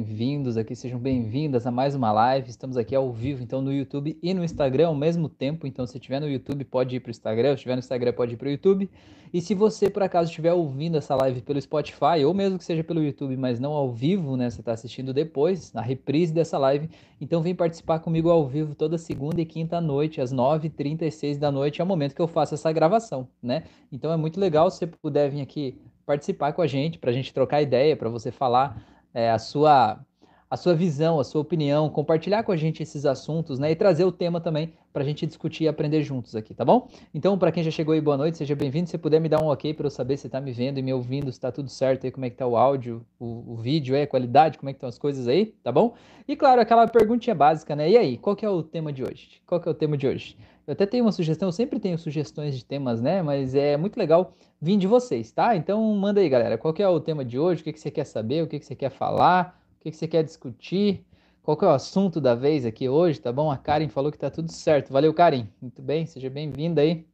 Bem-vindos aqui, sejam bem-vindas a mais uma live. Estamos aqui ao vivo, então, no YouTube e no Instagram ao mesmo tempo. Então, se estiver no YouTube, pode ir para o Instagram. Se estiver no Instagram, pode ir para o YouTube. E se você, por acaso, estiver ouvindo essa live pelo Spotify, ou mesmo que seja pelo YouTube, mas não ao vivo, né? Você está assistindo depois, na reprise dessa live. Então, vem participar comigo ao vivo toda segunda e quinta noite, às 9h36 da noite. É o momento que eu faço essa gravação, né? Então, é muito legal se você puder vir aqui participar com a gente, para a gente trocar ideia, para você falar é, a, sua, a sua visão, a sua opinião, compartilhar com a gente esses assuntos, né? E trazer o tema também para a gente discutir e aprender juntos aqui, tá bom? Então, para quem já chegou aí, boa noite, seja bem-vindo. Se puder me dar um ok para eu saber se está me vendo e me ouvindo, se está tudo certo aí, como é que tá o áudio, o, o vídeo aí, a qualidade, como é que estão as coisas aí, tá bom? E claro, aquela perguntinha básica, né? E aí, qual que é o tema de hoje? Qual que é o tema de hoje? Eu até tenho uma sugestão, eu sempre tenho sugestões de temas, né? Mas é muito legal vir de vocês, tá? Então manda aí, galera. Qual é o tema de hoje? O que, que você quer saber? O que, que você quer falar? O que, que você quer discutir? Qual que é o assunto da vez aqui hoje, tá bom? A Karen falou que tá tudo certo. Valeu, Karen. Muito bem, seja bem-vinda aí.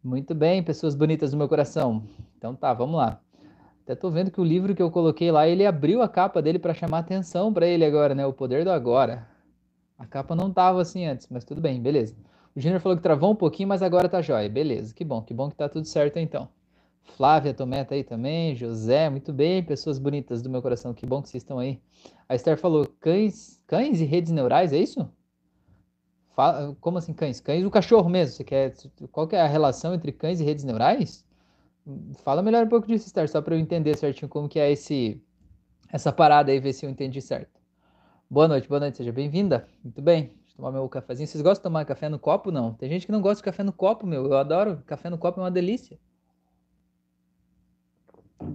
Muito bem, pessoas bonitas do meu coração. Então tá, vamos lá. Até tô vendo que o livro que eu coloquei lá, ele abriu a capa dele para chamar atenção para ele agora, né? O poder do agora. A capa não tava assim antes, mas tudo bem, beleza. O Júnior falou que travou um pouquinho, mas agora tá jóia. Beleza, que bom, que bom que tá tudo certo então. Flávia Tomé tá aí também, José, muito bem, pessoas bonitas do meu coração, que bom que vocês estão aí. A Esther falou cães, cães e redes neurais, é isso? Fala, como assim cães? Cães, o cachorro mesmo, você quer, qual que é a relação entre cães e redes neurais? Fala melhor um pouco disso, Esther, só para eu entender certinho como que é esse, essa parada aí, ver se eu entendi certo. Boa noite, boa noite, seja bem-vinda. Muito bem, tomar meu cafezinho. Vocês gostam de tomar café no copo? Não. Tem gente que não gosta de café no copo, meu. Eu adoro. Café no copo é uma delícia.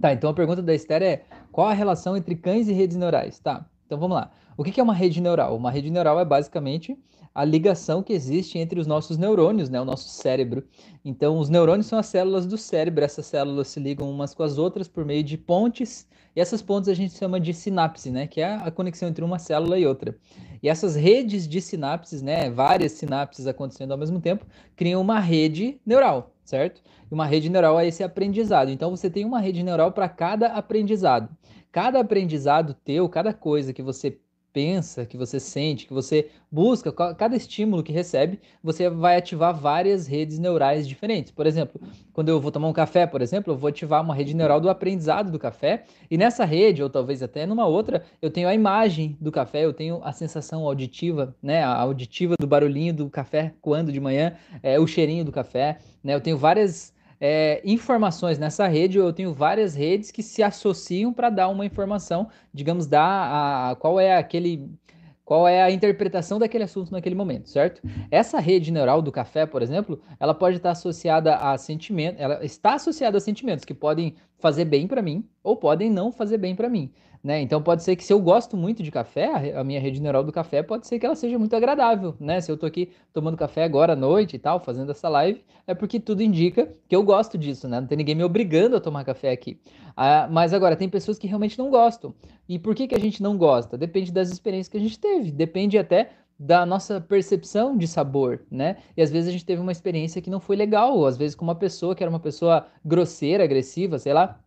Tá, então a pergunta da Esther é: qual a relação entre cães e redes neurais? Tá, então vamos lá. O que é uma rede neural? Uma rede neural é basicamente a ligação que existe entre os nossos neurônios, né, o nosso cérebro. Então, os neurônios são as células do cérebro, essas células se ligam umas com as outras por meio de pontes, e essas pontes a gente chama de sinapse, né, que é a conexão entre uma célula e outra. E essas redes de sinapses, né, várias sinapses acontecendo ao mesmo tempo, criam uma rede neural, certo? E uma rede neural é esse aprendizado. Então, você tem uma rede neural para cada aprendizado. Cada aprendizado teu, cada coisa que você pensa, que você sente, que você busca, cada estímulo que recebe, você vai ativar várias redes neurais diferentes. Por exemplo, quando eu vou tomar um café, por exemplo, eu vou ativar uma rede neural do aprendizado do café, e nessa rede, ou talvez até numa outra, eu tenho a imagem do café, eu tenho a sensação auditiva, né, a auditiva do barulhinho do café coando de manhã, é, o cheirinho do café, né, eu tenho várias é, informações nessa rede, eu tenho várias redes que se associam para dar uma informação, digamos, dar a, a, qual é aquele qual é a interpretação daquele assunto naquele momento, certo? Essa rede neural do café, por exemplo, ela pode estar associada a sentimentos, ela está associada a sentimentos que podem fazer bem para mim ou podem não fazer bem para mim. Né? Então pode ser que se eu gosto muito de café, a minha rede neural do café pode ser que ela seja muito agradável, né? Se eu tô aqui tomando café agora à noite e tal, fazendo essa live, é porque tudo indica que eu gosto disso, né? Não tem ninguém me obrigando a tomar café aqui. Ah, mas agora, tem pessoas que realmente não gostam. E por que, que a gente não gosta? Depende das experiências que a gente teve, depende até da nossa percepção de sabor, né? E às vezes a gente teve uma experiência que não foi legal, às vezes com uma pessoa que era uma pessoa grosseira, agressiva, sei lá,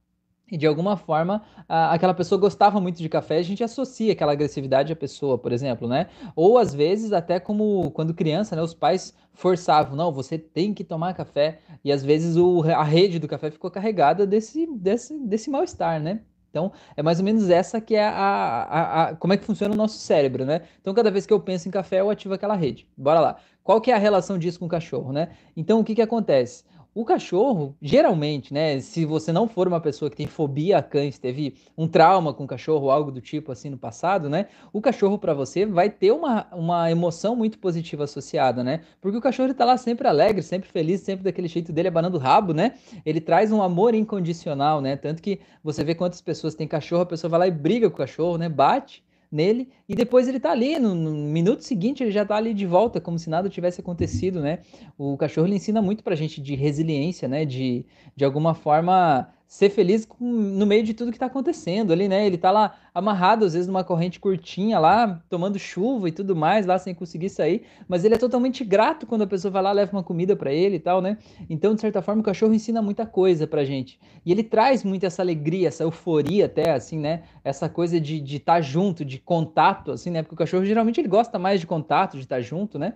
e de alguma forma aquela pessoa gostava muito de café, a gente associa aquela agressividade à pessoa, por exemplo, né? Ou às vezes até como quando criança, né, os pais forçavam, não, você tem que tomar café, e às vezes o, a rede do café ficou carregada desse, desse, desse mal-estar, né? Então, é mais ou menos essa que é a, a, a, como é que funciona o nosso cérebro, né? Então, cada vez que eu penso em café, eu ativo aquela rede. Bora lá. Qual que é a relação disso com o cachorro, né? Então, o que que acontece? O cachorro, geralmente, né, se você não for uma pessoa que tem fobia a cães, teve um trauma com cachorro, algo do tipo assim no passado, né, o cachorro para você vai ter uma, uma emoção muito positiva associada, né, porque o cachorro está lá sempre alegre, sempre feliz, sempre daquele jeito dele, abanando o rabo, né, ele traz um amor incondicional, né, tanto que você vê quantas pessoas têm cachorro, a pessoa vai lá e briga com o cachorro, né, bate, nele e depois ele tá ali, no, no, minuto seguinte ele já tá ali de volta, como se nada tivesse acontecido, né? O cachorro ele ensina muito pra gente de resiliência, né? De, de alguma forma ser feliz com, no meio de tudo que tá acontecendo ali, né? Ele tá lá amarrado às vezes numa corrente curtinha lá, tomando chuva e tudo mais, lá sem conseguir sair, mas ele é totalmente grato quando a pessoa vai lá, leva uma comida para ele e tal, né? Então, de certa forma, o cachorro ensina muita coisa pra gente. E ele traz muito essa alegria, essa euforia até, assim, né? Essa coisa de estar tá junto, de contato, assim, né? Porque o cachorro geralmente ele gosta mais de contato, de estar tá junto, né?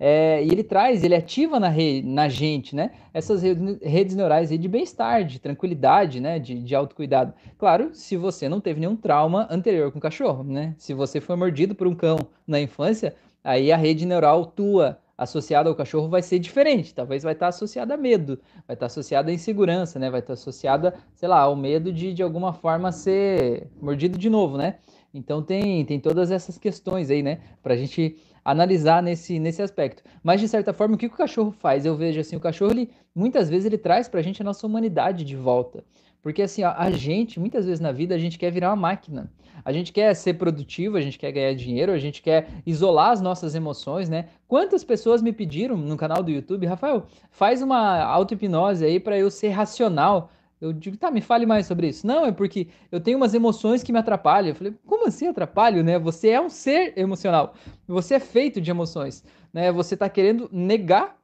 É, e ele traz, ele ativa na, na gente, né? Essas redes neurais aí de bem-estar, de tranquilidade, né? De, de autocuidado. Claro, se você não teve nenhum trauma anterior com o cachorro, né? Se você foi mordido por um cão na infância, aí a rede neural tua associada ao cachorro vai ser diferente. Talvez vai estar associada a medo, vai estar associada a insegurança, né? Vai estar associada, sei lá, ao medo de de alguma forma ser mordido de novo, né? Então tem, tem todas essas questões aí, né? Para a gente analisar nesse, nesse aspecto. Mas de certa forma, o que, o cachorro faz? Eu vejo assim, o cachorro ele muitas vezes ele traz para a gente a nossa humanidade de volta. Porque assim, a, a gente, muitas vezes na vida, a gente quer virar uma máquina. A gente quer ser produtivo, a gente quer ganhar dinheiro, a gente quer isolar as nossas emoções, né? Quantas pessoas me pediram no canal do YouTube, Rafael, faz uma auto-hipnose aí para eu ser racional. Eu digo, tá, me fale mais sobre isso. Não, é porque eu tenho umas emoções que me atrapalham. Eu falei, como assim atrapalho, né? Você é um ser emocional. Você é feito de emoções, né? Você tá querendo negar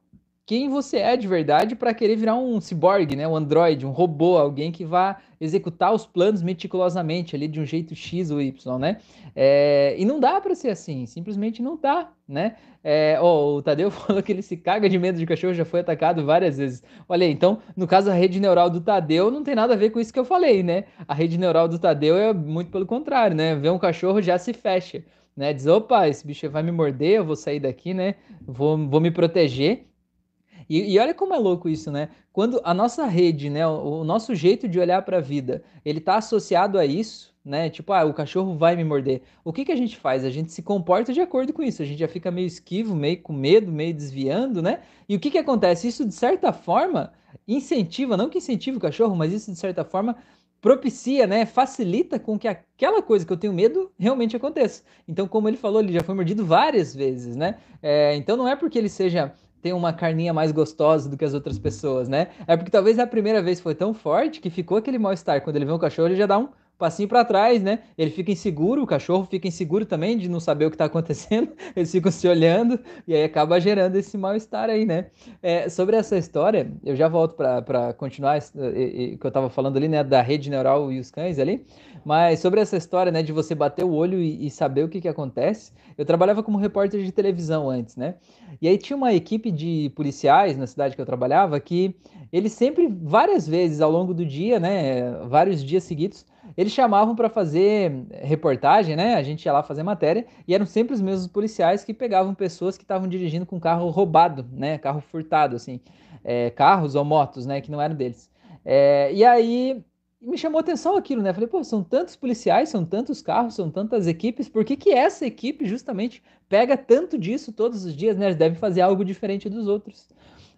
quem você é de verdade para querer virar um ciborgue, né? Um androide, um robô, alguém que vá executar os planos meticulosamente ali de um jeito X ou Y, né? É, e não dá para ser assim, simplesmente não dá, né? É, oh, o Tadeu falou que ele se caga de medo de cachorro, já foi atacado várias vezes. Olha aí, então, no caso, a rede neural do Tadeu não tem nada a ver com isso que eu falei, né? A rede neural do Tadeu é muito pelo contrário, né? Ver um cachorro já se fecha. Né, diz, opa, esse bicho vai me morder, eu vou sair daqui, né? Vou, vou me proteger. E, e, olha como é louco isso, né? Quando a nossa rede, né, o, o nosso jeito de olhar para a vida, ele está associado a isso, né? Tipo, ah, o cachorro vai me morder. O que que a gente faz? A gente se comporta de acordo com isso. A gente já fica meio esquivo, meio com medo, meio desviando, né? E o que que acontece? Isso de certa forma incentiva, não que incentive o cachorro, mas isso de certa forma propicia, né, facilita com que aquela coisa que eu tenho medo realmente aconteça. Então, como ele falou, ele já foi mordido várias vezes, né? É, então não é porque ele seja tem uma carninha mais gostosa do que as outras pessoas, né? É porque talvez a primeira vez foi tão forte que ficou aquele mal-estar. Quando ele vê um cachorro, ele já dá um passinho para trás, né? Ele fica inseguro, o cachorro fica inseguro também de não saber o que está acontecendo, eles ficam se olhando e aí acaba gerando esse mal-estar aí, né? É, sobre essa história, eu já volto para continuar o que eu estava falando ali, né? Da rede neural e os cães ali, mas sobre essa história, né? De você bater o olho e, e saber o que, que acontece, eu trabalhava como repórter de televisão antes, né? E aí tinha uma equipe de policiais na cidade que eu trabalhava que eles sempre, várias vezes ao longo do dia, né? Vários dias seguidos, eles chamavam para fazer reportagem, né? A gente ia lá fazer matéria e eram sempre os mesmos policiais que pegavam pessoas que estavam dirigindo com carro roubado, né? Carro furtado, assim, é, carros ou motos, né? Que não eram deles. É, e aí me chamou atenção aquilo, né? Falei, pô, são tantos policiais, são tantos carros, são tantas equipes, por que, que essa equipe justamente pega tanto disso todos os dias, né? Eles devem fazer algo diferente dos outros.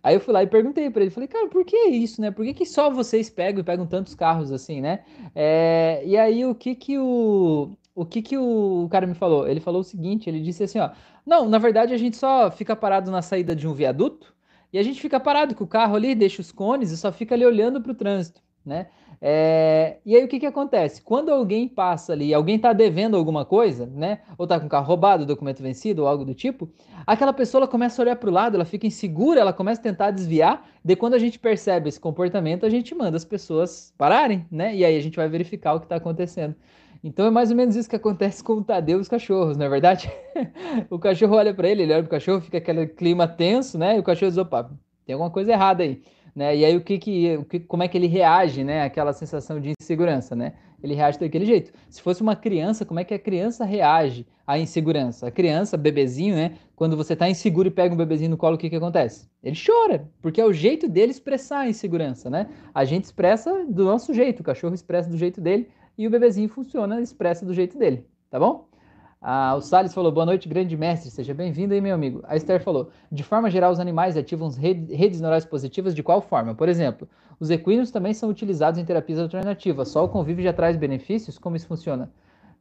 Aí eu fui lá e perguntei para ele, falei, cara, por que isso, né? Por que, que só vocês pegam e pegam tantos carros assim, né? É, e aí o que que o, o que que o cara me falou? Ele falou o seguinte, ele disse assim, ó, não, na verdade a gente só fica parado na saída de um viaduto e a gente fica parado com o carro ali, deixa os cones e só fica ali olhando para o trânsito, né? É, e aí o que, que acontece? Quando alguém passa ali, alguém está devendo alguma coisa, né? Ou está com carro roubado, documento vencido ou algo do tipo, aquela pessoa começa a olhar para o lado, ela fica insegura, ela começa a tentar desviar. De quando a gente percebe esse comportamento, a gente manda as pessoas pararem, né? E aí a gente vai verificar o que está acontecendo. Então é mais ou menos isso que acontece com o Tadeu e os cachorros, não é verdade? o cachorro olha para ele, ele olha para o cachorro, fica aquele clima tenso, né? E o cachorro diz: opa, tem alguma coisa errada aí né? E aí o que que, o que como é que ele reage, né? Aquela sensação de insegurança, né? Ele reage daquele jeito. Se fosse uma criança, como é que a criança reage à insegurança? A criança, bebezinho, né? Quando você tá inseguro e pega um bebezinho no colo, o que que acontece? Ele chora, porque é o jeito dele expressar a insegurança, né? A gente expressa do nosso jeito, o cachorro expressa do jeito dele e o bebezinho funciona, expressa do jeito dele, tá bom? Ah, o Salles falou, boa noite, grande mestre, seja bem-vindo aí, meu amigo. A Esther falou, de forma geral, os animais ativam redes neurais positivas de qual forma? Por exemplo, os equinos também são utilizados em terapias alternativas, só o convívio já traz benefícios? Como isso funciona?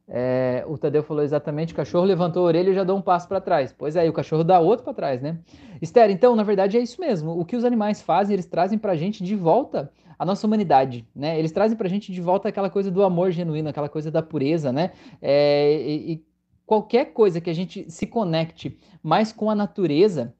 É, o Tadeu falou exatamente, o cachorro levantou a orelha e já deu um passo para trás. Pois é, o cachorro dá outro para trás, né? Esther, então, na verdade é isso mesmo. O que os animais fazem, eles trazem para a gente de volta a nossa humanidade, né? Eles trazem pra gente de volta aquela coisa do amor genuíno, aquela coisa da pureza, né? É, e, e qualquer coisa que a gente se conecte mais com a natureza,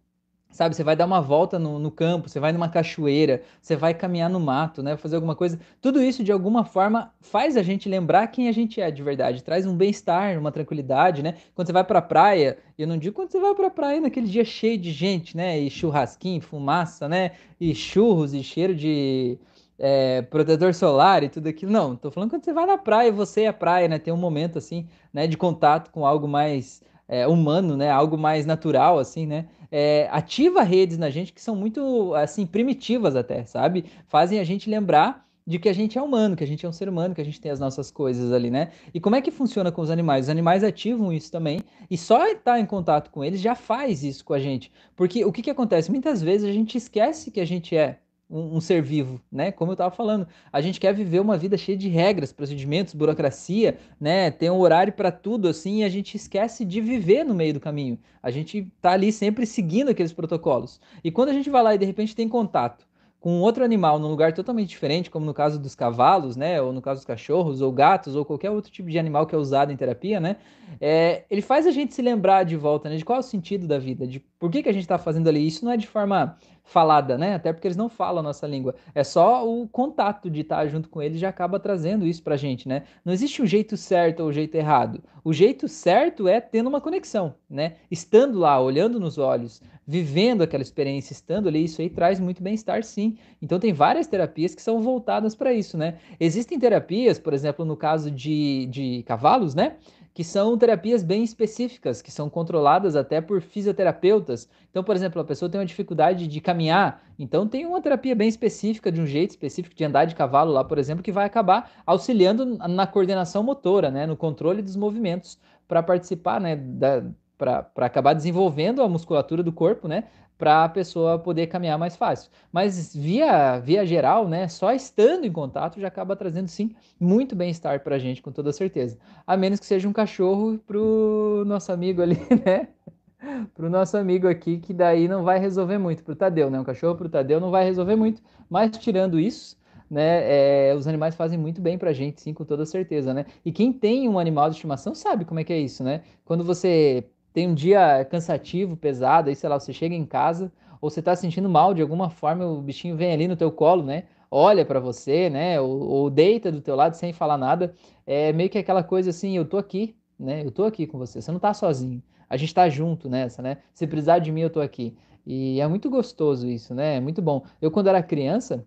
Sabe, você vai dar uma volta no, no, campo, você vai numa cachoeira, você vai caminhar no mato, né? Fazer alguma coisa. Tudo isso, de alguma forma, faz a gente lembrar quem a gente é de verdade. Traz um bem-estar, uma tranquilidade, né? Quando você vai pra praia, eu não digo quando você vai pra praia naquele dia cheio de gente, né? E churrasquinho, fumaça, né? E churros e cheiro de é, protetor solar e tudo aquilo. Não, tô falando quando você vai na praia, você e a praia, né? Tem um momento, assim, né? De contato com algo mais é, humano, né? Algo mais natural, assim, né? é, ativa redes na gente que são muito, assim, primitivas até, sabe? Fazem a gente lembrar de que a gente é humano, que a gente é um ser humano, que a gente tem as nossas coisas ali, né? E como é que funciona com os animais? Os animais ativam isso também, e só estar em contato com eles já faz isso com a gente. Porque o que, que acontece? Muitas vezes a gente esquece que a gente é um, um, ser vivo, né? Como eu estava falando, a gente quer viver uma vida cheia de regras, procedimentos, burocracia, né? Tem um horário para tudo assim, e a gente esquece de viver no meio do caminho. A gente tá ali sempre seguindo aqueles protocolos. E quando a gente vai lá e de repente tem contato com outro animal num lugar totalmente diferente, como no caso dos cavalos, né, ou no caso dos cachorros, ou gatos, ou qualquer outro tipo de animal que é usado em terapia, né, é, ele faz a gente se lembrar de volta, né, de qual é o sentido da vida, de por que, que a gente está fazendo ali. Isso não é de forma falada, né? Até porque eles não falam a nossa língua. É só o contato de estar junto com eles já acaba trazendo isso pra gente, né? Não existe o um jeito certo ou o um jeito errado. O jeito certo é tendo uma conexão, né? Estando lá, olhando nos olhos, vivendo aquela experiência, estando ali, isso aí traz muito bem-estar, sim. Então tem várias terapias que são voltadas para isso, né? Existem terapias, por exemplo, no caso de, de cavalos, né? que são terapias bem específicas, que são controladas até por fisioterapeutas. Então, por exemplo, a pessoa tem uma dificuldade de caminhar, então tem uma terapia bem específica, de um jeito específico de andar de cavalo lá, por exemplo, que vai acabar auxiliando na coordenação motora, né, no controle dos movimentos, para participar, né, para acabar desenvolvendo a musculatura do corpo, né, para a pessoa poder caminhar mais fácil. Mas via, via geral, né, só estando em contato já acaba trazendo sim muito bem-estar para a gente, com toda certeza. A menos que seja um cachorro para o nosso amigo ali, né? Para o nosso amigo aqui, que daí não vai resolver muito. Para o Tadeu, né? Um cachorro para o Tadeu não vai resolver muito. Mas tirando isso, né? É, os animais fazem muito bem para a gente, sim, com toda certeza, né? E quem tem um animal de estimação sabe como é que é isso, né? Quando você tem um dia cansativo, pesado, aí sei lá, você chega em casa ou você tá sentindo mal de alguma forma, o bichinho vem ali no teu colo, né? Olha para você, né? Ou, ou, deita do teu lado sem falar nada. É meio que aquela coisa assim, eu tô aqui, né? Eu tô aqui com você. Você não tá sozinho. A gente tá junto nessa, né? Se precisar de mim, eu tô aqui. E é muito gostoso isso, né? É muito bom. Eu quando era criança,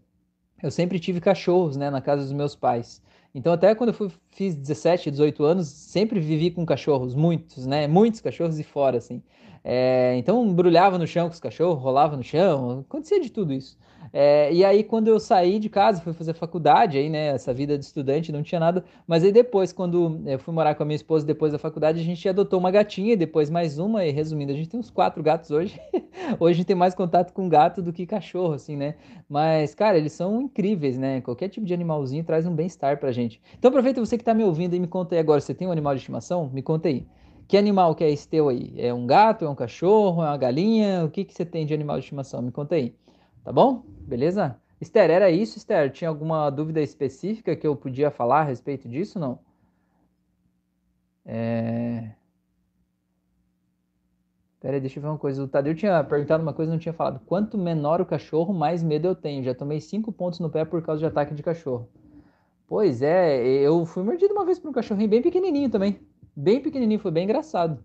eu sempre tive cachorros, né, na casa dos meus pais. Então, até quando eu fui, fiz 17, 18 anos, sempre vivi com cachorros, muitos, né? Muitos cachorros e fora, assim. É, então, embrulhava no chão com os cachorros, rolava no chão, acontecia de tudo isso. É, e aí, quando eu saí de casa, fui fazer faculdade, aí, né, essa vida de estudante, não tinha nada. Mas aí depois, quando eu fui morar com a minha esposa, depois da faculdade, a gente adotou uma gatinha, e depois mais uma, e resumindo, a gente tem uns quatro gatos hoje. hoje a gente tem mais contato com gato do que cachorro, assim, né? Mas, cara, eles são incríveis, né? Qualquer tipo de animalzinho traz um bem-estar pra gente. Então aproveita você que tá me ouvindo e me conta aí agora, você tem um animal de estimação? Me conta aí. Que animal que é esse teu aí? É um gato, é um cachorro, é uma galinha? O que, que você tem de animal de estimação? Me conta aí. Tá bom? Beleza? Esther, era isso, Esther? Tinha alguma dúvida específica que eu podia falar a respeito disso, não? É... Pera aí, deixa eu ver uma coisa. O Tadeu tinha perguntado uma coisa e não tinha falado. Quanto menor o cachorro, mais medo eu tenho. Já tomei cinco pontos no pé por causa de ataque de cachorro. Pois é, eu fui mordido uma vez por um cachorrinho bem pequenininho também. Bem pequenininho, foi bem engraçado.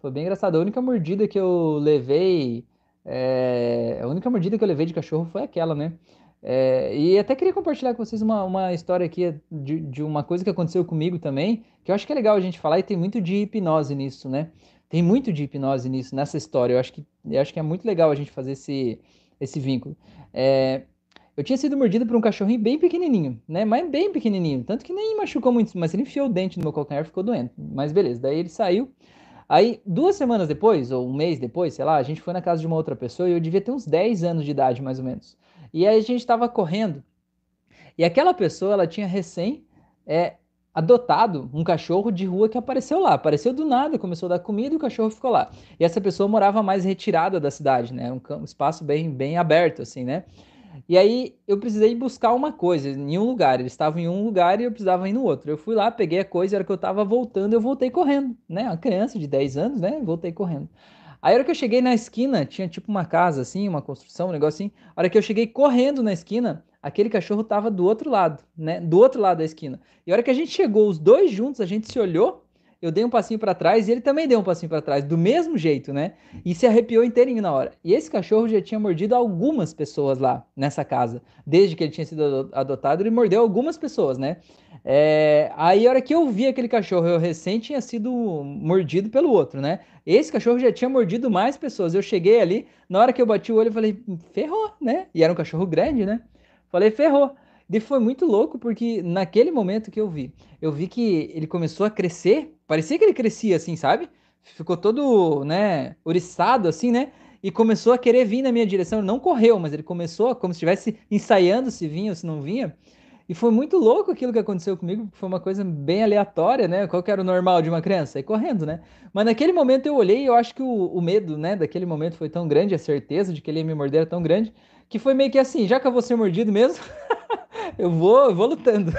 Foi bem engraçado. A única mordida que eu levei é, a única mordida que eu levei de cachorro foi aquela, né? É, e até queria compartilhar com vocês uma, uma história aqui de, de, uma coisa que aconteceu comigo também, que eu acho que é legal a gente falar e tem muito de hipnose nisso, né? Tem muito de hipnose nisso, nessa história. Eu acho que, eu acho que é muito legal a gente fazer esse, esse vínculo. É, eu tinha sido mordido por um cachorrinho bem pequenininho, né? Mas bem pequenininho. Tanto que nem machucou muito, mas ele enfiou o dente no meu calcanhar e ficou doendo. Mas beleza, daí ele saiu. Aí, duas semanas depois, ou um mês depois, sei lá, a gente foi na casa de uma outra pessoa e eu devia ter uns 10 anos de idade, mais ou menos. E aí a gente estava correndo. E aquela pessoa, ela tinha recém é, adotado um cachorro de rua que apareceu lá. Apareceu do nada, começou a dar comida e o cachorro ficou lá. E essa pessoa morava mais retirada da cidade, né? Um, espaço bem, bem aberto, assim, né? E aí eu precisei buscar uma coisa em um lugar. Eles estavam em um lugar e eu precisava ir no outro. Eu fui lá, peguei a coisa, era que eu tava voltando, eu voltei correndo, né? Uma criança de 10 anos, né? Voltei correndo. Aí a hora que eu cheguei na esquina, tinha tipo uma casa assim, uma construção, um negócio assim. A hora que eu cheguei correndo na esquina, aquele cachorro tava do outro lado, né? Do outro lado da esquina. E a hora que a gente chegou, os dois juntos, a gente se olhou eu dei um passinho para trás e ele também deu um passinho para trás, do mesmo jeito, né? E se arrepiou inteirinho na hora. E esse cachorro já tinha mordido algumas pessoas lá nessa casa. Desde que ele tinha sido adotado, ele mordeu algumas pessoas, né? É... Aí, a hora que eu vi aquele cachorro, eu recém tinha sido mordido pelo outro, né? Esse cachorro já tinha mordido mais pessoas. Eu cheguei ali, na hora que eu bati o olho, eu falei, ferrou, né? E era um cachorro grande, né? Falei, ferrou. E foi muito louco porque naquele momento que eu vi, eu vi que ele começou a crescer, parecia que ele crescia assim, sabe? Ficou todo, né, oriçado assim, né? E começou a querer vir na minha direção. Ele não correu, mas ele começou como se estivesse ensaiando se vinha ou se não vinha. E foi muito louco aquilo que aconteceu comigo, porque foi uma coisa bem aleatória, né? Qual que era o normal de uma criança? Ir correndo, né? Mas naquele momento eu olhei e eu acho que o, o medo, né, daquele momento foi tão grande, a certeza de que ele ia me morder era tão grande, que foi meio que assim, já que eu vou ser mordido mesmo, eu vou, eu vou lutando.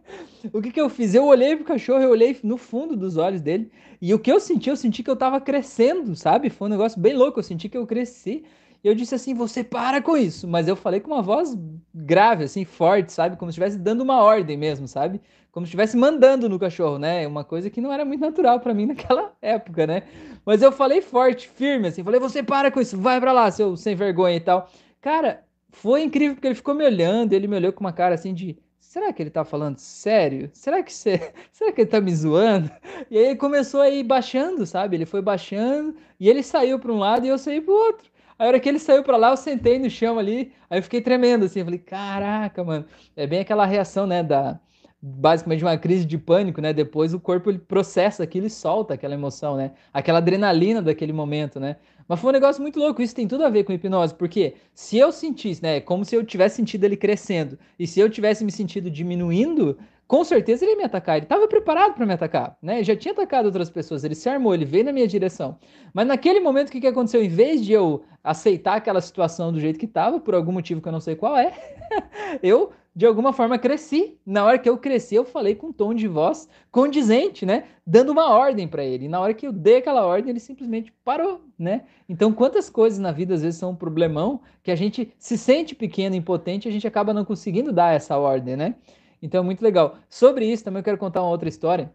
o que que eu fiz? Eu olhei pro cachorro, eu olhei no fundo dos olhos dele, e o que eu senti, eu senti que eu tava crescendo, sabe? Foi um negócio bem louco, eu senti que eu cresci. E eu disse assim, você para com isso. Mas eu falei com uma voz grave, assim, forte, sabe? Como se estivesse dando uma ordem mesmo, sabe? Como se estivesse mandando no cachorro, né? Uma coisa que não era muito natural para mim naquela época, né? Mas eu falei forte, firme, assim, falei, você para com isso, vai para lá, seu sem vergonha e tal. Cara, foi incrível porque ele ficou me olhando, ele me olhou com uma cara assim de será que ele tá falando sério? Será que você, será que ele tá me zoando? E aí ele começou a ir baixando, sabe? Ele foi baixando e ele saiu para um lado e eu saí para o outro. A hora que ele saiu para lá, eu sentei no chão ali, aí eu fiquei tremendo assim, falei, caraca, mano. É bem aquela reação, né, da basicamente uma crise de pânico, né? Depois o corpo ele processa aquilo e solta aquela emoção, né? Aquela adrenalina daquele momento, né? Mas foi um negócio muito louco, isso tem tudo a ver com hipnose, porque se eu sentisse, né, como se eu tivesse sentido ele crescendo, e se eu tivesse me sentido diminuindo, com certeza ele ia me atacar. Ele estava preparado para me atacar, né? Já tinha atacado outras pessoas, ele se armou, ele veio na minha direção. Mas naquele momento, o que, que aconteceu? Em vez de eu aceitar aquela situação do jeito que estava, por algum motivo que eu não sei qual é, eu de alguma forma cresci. Na hora que eu cresci, eu falei com um tom de voz condizente, né? Dando uma ordem para ele. E na hora que eu dei aquela ordem, ele simplesmente parou, né? Então, quantas coisas na vida às vezes são um problemão que a gente se sente pequeno, impotente, a gente acaba não conseguindo dar essa ordem, né? Então, muito legal. Sobre isso, também eu quero contar uma outra história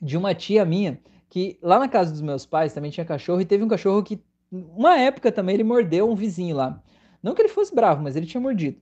de uma tia minha que lá na casa dos meus pais também tinha cachorro e teve um cachorro que, uma época também, ele mordeu um vizinho lá. Não que ele fosse bravo, mas ele tinha mordido.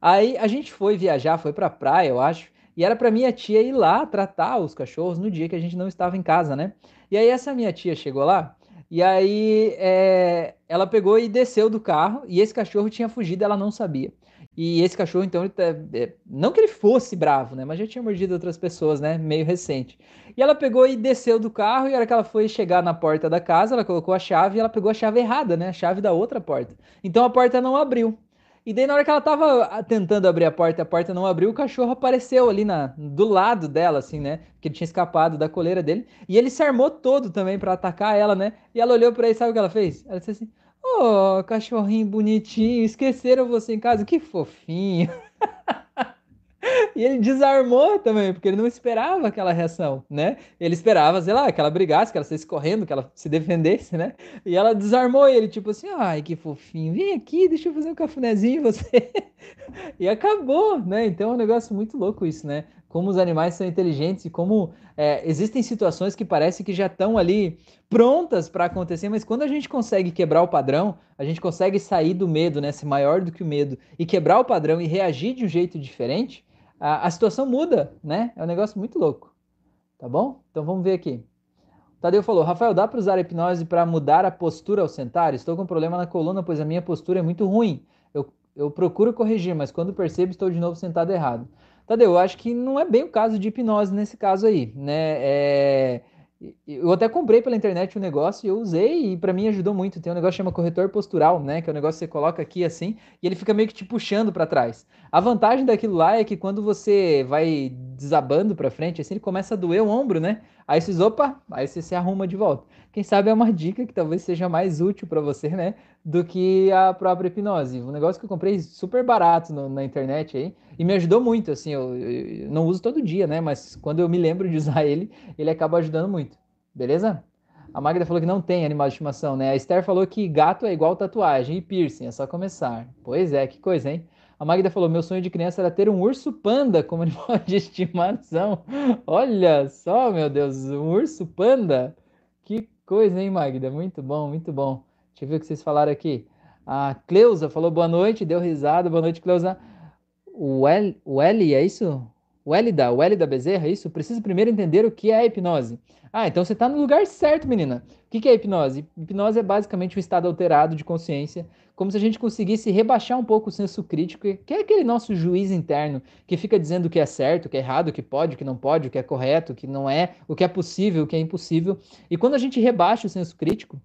Aí a gente foi viajar, foi pra praia, eu acho, e era pra minha tia ir lá tratar os cachorros no dia que a gente não estava em casa, né? E aí essa minha tia chegou lá, e aí é, ela pegou e desceu do carro, e esse cachorro tinha fugido, ela não sabia. E esse cachorro, então, ele, tá, é, não que ele fosse bravo, né? Mas já tinha mordido outras pessoas, né? Meio recente. E ela pegou e desceu do carro, e a hora que ela foi chegar na porta da casa, ela colocou a chave e ela pegou a chave errada, né? A chave da outra porta. Então a porta não abriu. E daí, na hora que ela tava ah, tentando abrir a porta, a porta não abriu, o cachorro apareceu ali na, do lado dela, assim, né? Porque ele tinha escapado da coleira dele. E ele se armou todo também para atacar ela, né? E ela olhou para ele, sabe o que ela fez? Ela disse assim: Ô, oh, cachorrinho bonitinho, esqueceram você em casa? Que fofinho. E ele desarmou também, porque ele não esperava aquela reação, né? Ele esperava, sei lá, que ela brigasse, que ela saísse correndo, que ela se defendesse, né? E ela desarmou ele, tipo assim, ai, que fofinho, vem aqui, deixa eu fazer um cafunézinho em você. e acabou, né? Então é um negócio muito louco isso, né? Como os animais são inteligentes e como é, existem situações que parece que já estão ali prontas para acontecer, mas quando a gente consegue quebrar o padrão, a gente consegue sair do medo, né? Ser maior do que o medo e quebrar o padrão e reagir de um jeito diferente, a, a situação muda, né? É um negócio muito louco. Tá bom? Então vamos ver aqui. O Tadeu falou: Rafael, dá para usar a hipnose para mudar a postura ao sentar? Estou com problema na coluna, pois a minha postura é muito ruim. Eu, eu procuro corrigir, mas quando percebo, estou de novo sentado errado. Tadeu, eu acho que não é bem o caso de hipnose nesse caso aí, né? É eu até comprei pela internet um negócio e eu usei e para mim ajudou muito. Tem um negócio que chama corretor postural, né? Que é um negócio que você coloca aqui assim e ele fica meio que te puxando para trás. A vantagem daquilo lá é que quando você vai desabando para frente, assim, ele começa a doer o ombro, né? Aí vocês, opa, aí você se arruma de volta. Quem sabe é uma dica que talvez seja mais útil para você, né? Do que a própria hipnose. Um negócio que eu comprei super barato no, na internet aí e me ajudou muito. Assim, eu, eu, não uso todo dia, né? Mas quando eu me lembro de usar ele, ele acaba ajudando muito. Beleza? A Magda falou que não tem animal de estimação, né? A Esther falou que gato é igual tatuagem e piercing, é só começar. Pois é, que coisa, hein? A Magda falou: meu sonho de criança era ter um urso panda como animal de estimação. Olha só, meu Deus, um urso panda. Coisa, hein, Magda? Muito bom, muito bom. Deixa eu ver o que vocês falaram aqui. A Cleusa falou boa noite, deu risada. Boa noite, Cleusa. O L, o L é isso? O L da, o L da Bezerra, é isso? Preciso primeiro entender o que é a hipnose. Ah, então você está no lugar certo, menina. O que é hipnose? Hipnose é basicamente um estado alterado de consciência, como se a gente conseguisse rebaixar um pouco o senso crítico, que é aquele nosso juiz interno que fica dizendo o que é certo, o que é errado, o que pode, o que não pode, o que é correto, o que não é, o que é possível, o que é impossível. E quando a gente rebaixa o senso crítico,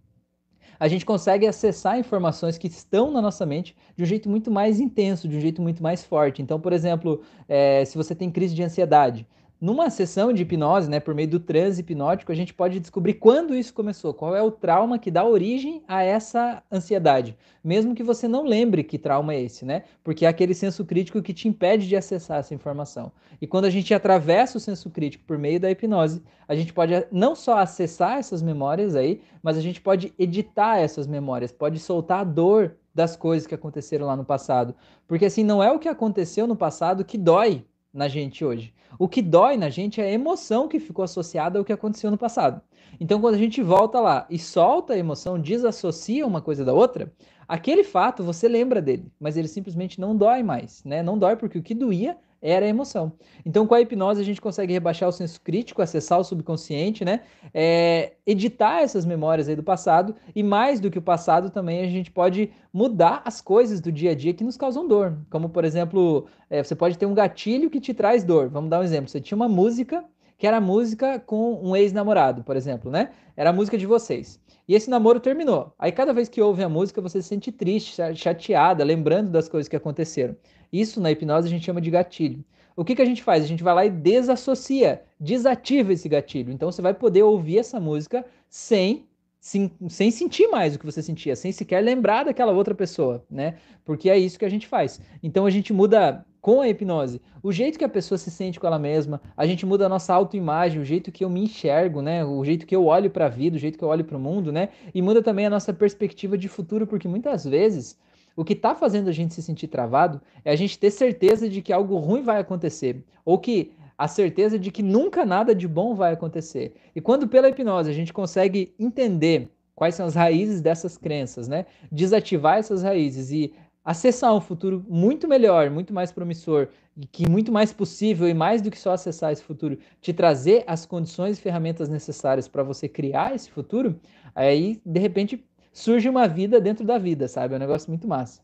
a gente consegue acessar informações que estão na nossa mente de um jeito muito mais intenso, de um jeito muito mais forte. Então, por exemplo, é, se você tem crise de ansiedade, numa sessão de hipnose, né, por meio do transe hipnótico, a gente pode descobrir quando isso começou, qual é o trauma que dá origem a essa ansiedade, mesmo que você não lembre que trauma é esse, né? Porque é aquele senso crítico que te impede de acessar essa informação. E quando a gente atravessa o senso crítico por meio da hipnose, a gente pode não só acessar essas memórias aí, mas a gente pode editar essas memórias, pode soltar a dor das coisas que aconteceram lá no passado. Porque assim, não é o que aconteceu no passado que dói na gente hoje. O que dói na gente é a emoção que ficou associada ao que aconteceu no passado. Então, quando a gente volta lá e solta a emoção, desassocia uma coisa da outra, aquele fato você lembra dele, mas ele simplesmente não dói mais, né? Não dói porque o que doía era a emoção. Então, com a hipnose, a gente consegue rebaixar o senso crítico, acessar o subconsciente, né? É, editar essas memórias aí do passado, e mais do que o passado, também a gente pode mudar as coisas do dia a dia que nos causam dor. Como, por exemplo, é, você pode ter um gatilho que te traz dor. Vamos dar um exemplo. Você tinha uma música que era música com um ex-namorado, por exemplo, né? Era a música de vocês. E esse namoro terminou. Aí cada vez que ouve a música, você se sente triste, chateada, lembrando das coisas que aconteceram. Isso na hipnose a gente chama de gatilho. O que, que a gente faz? A gente vai lá e desassocia, desativa esse gatilho. Então você vai poder ouvir essa música sem sem, sem sentir mais o que você sentia, sem sequer lembrar daquela outra pessoa, né? Porque é isso que a gente faz. Então a gente muda com a hipnose o jeito que a pessoa se sente com ela mesma, a gente muda a nossa autoimagem, o jeito que eu me enxergo, né? O jeito que eu olho para a vida, o jeito que eu olho para o mundo, né? E muda também a nossa perspectiva de futuro, porque muitas vezes o que está fazendo a gente se sentir travado é a gente ter certeza de que algo ruim vai acontecer, ou que a certeza de que nunca nada de bom vai acontecer. E quando pela hipnose a gente consegue entender quais são as raízes dessas crenças, né? Desativar essas raízes e acessar um futuro muito melhor, muito mais promissor, e que muito mais possível e mais do que só acessar esse futuro, te trazer as condições e ferramentas necessárias para você criar esse futuro, aí de repente surge uma vida dentro da vida, sabe? É um negócio muito massa.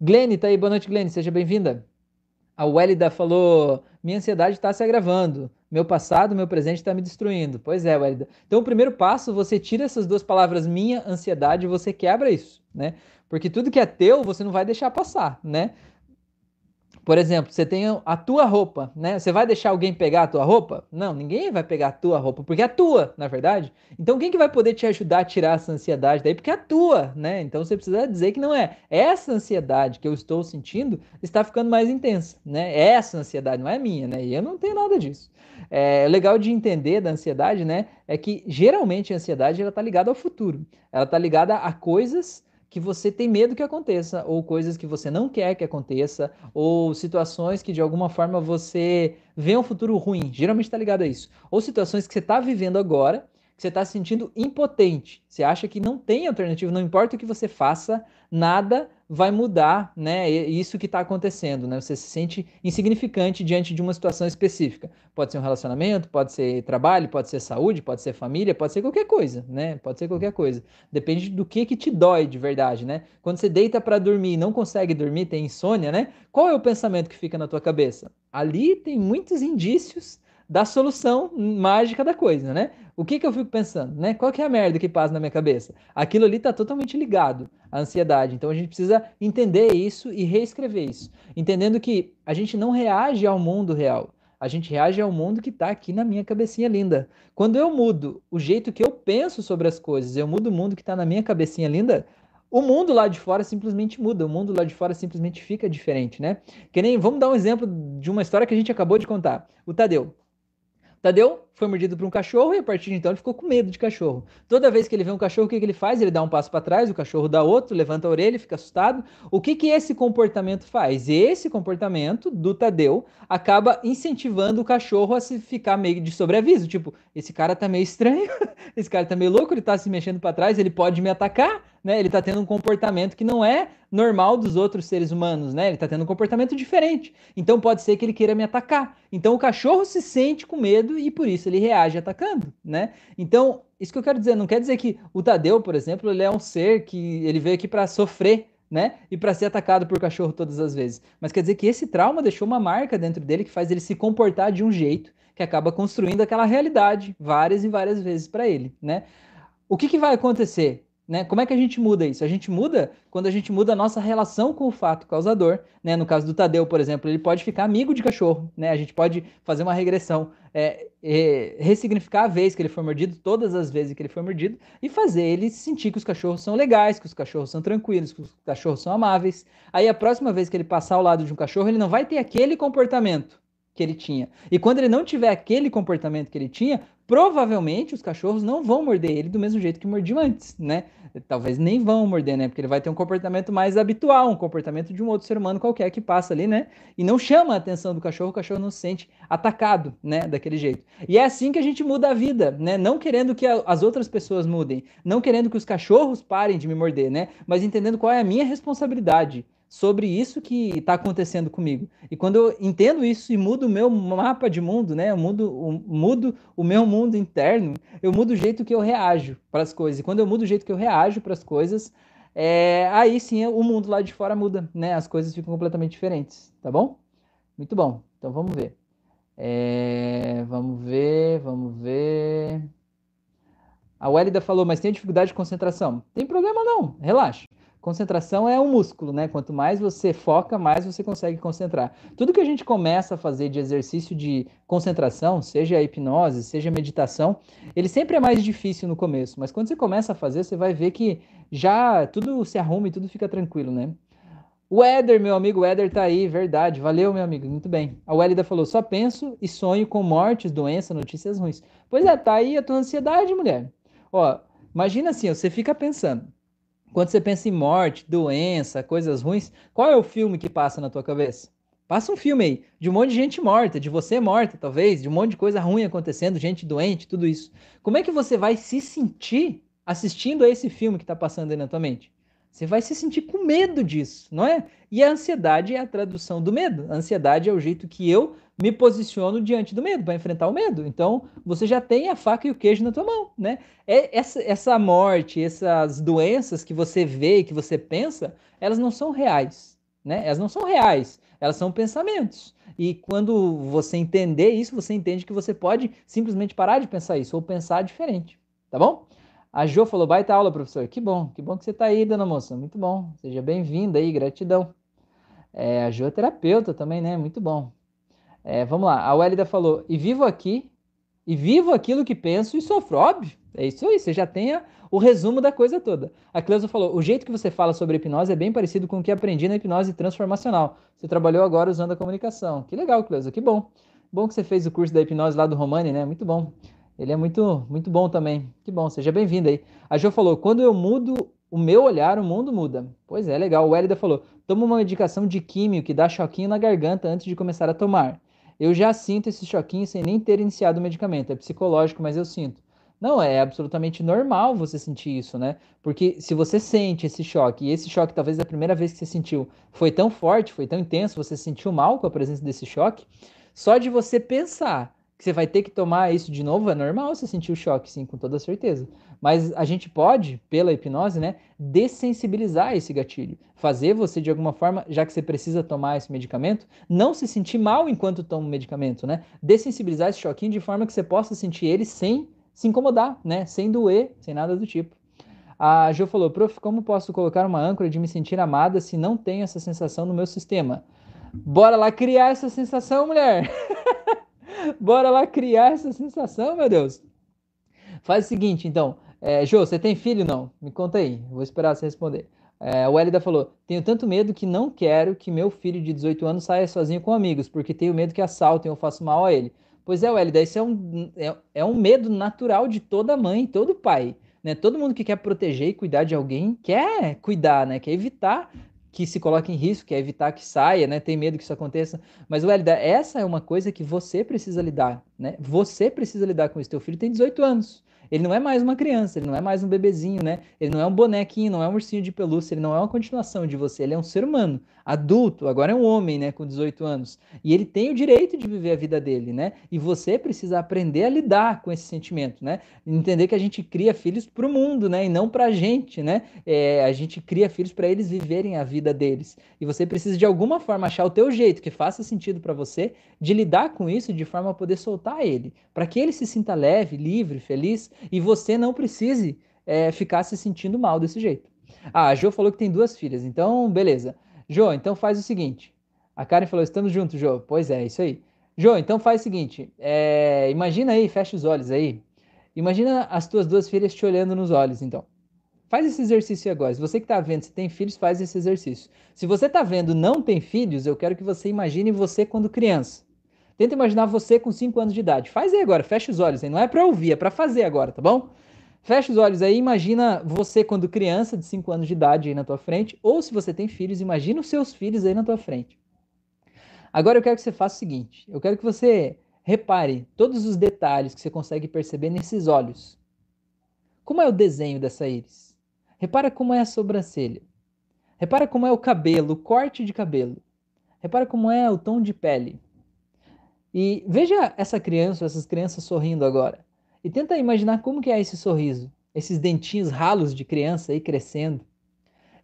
Glenn, tá aí, boa noite, Glenn, seja bem-vinda. A Welida falou: minha ansiedade está se agravando. Meu passado, meu presente está me destruindo. Pois é, Welida. Então, o primeiro passo, você tira essas duas palavras, minha ansiedade, e você quebra isso, né? Porque tudo que é teu, você não vai deixar passar, né? Por exemplo, você tem a tua roupa, né? Você vai deixar alguém pegar a tua roupa? Não, ninguém vai pegar a tua roupa, porque é tua, na verdade. Então, quem que vai poder te ajudar a tirar essa ansiedade daí? Porque é tua, né? Então, você precisa dizer que não é. Essa ansiedade que eu estou sentindo está ficando mais intensa, né? Essa ansiedade não é minha, né? E eu não tenho nada disso. É legal de entender da ansiedade, né? É que geralmente a ansiedade ela está ligada ao futuro. Ela está ligada a coisas que você tem medo que aconteça, ou coisas que você não quer que aconteça, ou situações que de alguma forma você vê um futuro ruim. Geralmente está ligado a isso. Ou situações que você está vivendo agora, que você está se sentindo impotente. Você acha que não tem alternativa, não importa o que você faça, nada vai mudar, né? Isso que está acontecendo, né? Você se sente insignificante diante de uma situação específica. Pode ser um relacionamento, pode ser trabalho, pode ser saúde, pode ser família, pode ser qualquer coisa, né? Pode ser qualquer coisa. Depende do que que te dói de verdade, né? Quando você deita para dormir e não consegue dormir, tem insônia, né? Qual é o pensamento que fica na tua cabeça? Ali tem muitos indícios da solução mágica da coisa, né? O que que eu fico pensando, né? Qual que é a merda que passa na minha cabeça? Aquilo ali está totalmente ligado à ansiedade. Então a gente precisa entender isso e reescrever isso, entendendo que a gente não reage ao mundo real. A gente reage ao mundo que está aqui na minha cabecinha linda. Quando eu mudo o jeito que eu penso sobre as coisas, eu mudo o mundo que está na minha cabecinha linda, o mundo lá de fora simplesmente muda, o mundo lá de fora simplesmente fica diferente, né? Que nem, vamos dar um exemplo de uma história que a gente acabou de contar. O Tadeu. Tadeu foi mordido por um cachorro e a partir de então ele ficou com medo de cachorro. Toda vez que ele vê um cachorro, o que, que ele faz? Ele dá um passo para trás, o cachorro dá outro, levanta a orelha, fica assustado. O que, que esse comportamento faz? Esse comportamento do Tadeu acaba incentivando o cachorro a se ficar meio de sobreaviso. Tipo, esse cara tá meio estranho, esse cara tá meio louco, ele tá se mexendo para trás, ele pode me atacar, né? Ele tá tendo um comportamento que não é normal dos outros seres humanos, né? Ele tá tendo um comportamento diferente. Então pode ser que ele queira me atacar. Então o cachorro se sente com medo e por isso ele reage atacando, né? Então, isso que eu quero dizer, não quer dizer que o Tadeu, por exemplo, ele é um ser que ele veio aqui para sofrer, né? E para ser atacado por cachorro todas as vezes. Mas quer dizer que esse trauma deixou uma marca dentro dele que faz ele se comportar de um jeito que acaba construindo aquela realidade várias e várias vezes para ele, né? O que, que vai acontecer? Né? Como é que a gente muda isso? A gente muda quando a gente muda a nossa relação com o fato causador. Né? No caso do Tadeu, por exemplo, ele pode ficar amigo de cachorro. Né? A gente pode fazer uma regressão, é, é, ressignificar a vez que ele foi mordido, todas as vezes que ele foi mordido, e fazer ele sentir que os cachorros são legais, que os cachorros são tranquilos, que os cachorros são amáveis. Aí a próxima vez que ele passar ao lado de um cachorro, ele não vai ter aquele comportamento que ele tinha. E quando ele não tiver aquele comportamento que ele tinha, provavelmente os cachorros não vão morder ele do mesmo jeito que mordiam antes, né? Talvez nem vão morder, né? Porque ele vai ter um comportamento mais habitual, um comportamento de um outro ser humano qualquer que passa ali, né? E não chama a atenção do cachorro, o cachorro não se sente atacado, né? Daquele jeito. E é assim que a gente muda a vida, né? Não querendo que as outras pessoas mudem, não querendo que os cachorros parem de me morder, né? Mas entendendo qual é a minha responsabilidade sobre isso que está acontecendo comigo. E quando eu entendo isso e mudo o meu mapa de mundo, né? Eu mudo, mudo o meu mundo interno, eu mudo o jeito que eu reajo para as coisas. E quando eu mudo o jeito que eu reajo para as coisas, é, aí sim o mundo lá de fora muda, né? As coisas ficam completamente diferentes, tá bom? Muito bom. Então vamos ver. É, vamos ver, vamos ver. A Wélida falou, mas tem dificuldade de concentração. Tem problema não, relaxa. Concentração é um músculo, né? Quanto mais você foca, mais você consegue concentrar. Tudo que a gente começa a fazer de exercício de concentração, seja a hipnose, seja a meditação, ele sempre é mais difícil no começo, mas quando você começa a fazer, você vai ver que já tudo se arruma e tudo fica tranquilo, né? O Éder, meu amigo, o Éder tá aí, verdade. Valeu, meu amigo, muito bem. A Wélida falou: só penso e sonho com mortes, doença, notícias ruins. Pois é, tá aí a tua ansiedade, mulher. Ó, imagina assim, você fica pensando. Quando você pensa em morte, doença, coisas ruins, qual é o filme que passa na tua cabeça? Passa um filme aí, de um monte de gente morta, de você morta, talvez, de um monte de coisa ruim acontecendo, gente doente, tudo isso. Como é que você vai se sentir assistindo a esse filme que está passando aí na tua mente? Você vai se sentir com medo disso, não é? E a ansiedade é a tradução do medo. A ansiedade é o jeito que eu me posiciono diante do medo, para enfrentar o medo. Então, você já tem a faca e o queijo na tua mão, né? É essa, essa morte, essas doenças que você vê que você pensa, elas não são reais, né? Elas não são reais, elas são pensamentos. E quando você entender isso, você entende que você pode simplesmente parar de pensar isso ou pensar diferente, tá bom? A Jo falou, baita aula, professor. Que bom, que bom que você está aí, dona moça. Muito bom. Seja bem-vinda aí, gratidão. É, a Jo é terapeuta também, né? Muito bom. É, vamos lá, a Wélida falou, e vivo aqui, e vivo aquilo que penso e sofro. Óbvio, é isso aí, você já tem o resumo da coisa toda. A Cleusa falou, o jeito que você fala sobre hipnose é bem parecido com o que aprendi na hipnose transformacional. Você trabalhou agora usando a comunicação. Que legal, Cleusa, que bom. Bom que você fez o curso da hipnose lá do Romani, né? Muito bom. Ele é muito, muito bom também. Que bom, seja bem-vindo aí. A Jo falou, quando eu mudo o meu olhar, o mundo muda. Pois é, legal. O Hélida falou, toma uma medicação de químio que dá choquinho na garganta antes de começar a tomar. Eu já sinto esse choquinho sem nem ter iniciado o medicamento. É psicológico, mas eu sinto. Não, é absolutamente normal você sentir isso, né? Porque se você sente esse choque, e esse choque, talvez a primeira vez que você sentiu, foi tão forte, foi tão intenso, você se sentiu mal com a presença desse choque, só de você pensar que você vai ter que tomar isso de novo, é normal você sentir o choque, sim, com toda certeza. Mas a gente pode, pela hipnose, né, dessensibilizar esse gatilho. Fazer você, de alguma forma, já que você precisa tomar esse medicamento, não se sentir mal enquanto toma o medicamento, né? Dessensibilizar esse choquinho de forma que você possa sentir ele sem se incomodar, né? Sem doer, sem nada do tipo. A Jo falou, prof, como posso colocar uma âncora de me sentir amada se não tenho essa sensação no meu sistema? Bora lá criar essa sensação, mulher! Bora lá criar essa sensação, meu Deus. Faz o seguinte, então. É, Jô, você tem filho? Não? Me conta aí. Vou esperar você responder. É, o Elida falou: Tenho tanto medo que não quero que meu filho de 18 anos saia sozinho com amigos, porque tenho medo que assaltem ou façam mal a ele. Pois é, Elida, isso é um, é, é um medo natural de toda mãe, todo pai. Né? Todo mundo que quer proteger e cuidar de alguém quer cuidar, né? quer evitar que se coloque em risco, quer evitar que saia, né? Tem medo que isso aconteça. Mas, Elida, essa é uma coisa que você precisa lidar, né? Você precisa lidar com isso. Teu filho tem 18 anos. Ele não é mais uma criança, ele não é mais um bebezinho, né? Ele não é um bonequinho, não é um ursinho de pelúcia, ele não é uma continuação de você, ele é um ser humano, adulto, agora é um homem, né, com 18 anos. E ele tem o direito de viver a vida dele, né? E você precisa aprender a lidar com esse sentimento, né? Entender que a gente cria filhos para o mundo, né? E não para a gente, né? É, a gente cria filhos para eles viverem a vida deles. E você precisa de alguma forma achar o teu jeito que faça sentido para você de lidar com isso de forma a poder soltar ele, para que ele se sinta leve, livre, feliz e você não precise é, ficar se sentindo mal desse jeito. Ah, a Jo falou que tem duas filhas, então beleza. Jo, então faz o seguinte. A Karen falou: estamos juntos, Jo. Pois é, isso aí. Jo, então faz o seguinte. É, imagina aí, fecha os olhos aí. Imagina as tuas duas filhas te olhando nos olhos, então. Faz esse exercício agora. Se você que está vendo, se tem filhos, faz esse exercício. Se você está vendo, não tem filhos, eu quero que você imagine você quando criança. Tenta imaginar você com 5 anos de idade. Faz aí agora, fecha os olhos aí. Não é para ouvir, é para fazer agora, tá bom? Fecha os olhos aí, imagina você quando criança de 5 anos de idade aí na tua frente, ou se você tem filhos, imagina os seus filhos aí na tua frente. Agora eu quero que você faça o seguinte, eu quero que você repare todos os detalhes que você consegue perceber nesses olhos. Como é o desenho dessa íris? Repara como é a sobrancelha. Repara como é o cabelo, o corte de cabelo. Repara como é o tom de pele. E veja essa criança, essas crianças sorrindo agora. E tenta imaginar como que é esse sorriso, esses dentinhos ralos de criança aí crescendo.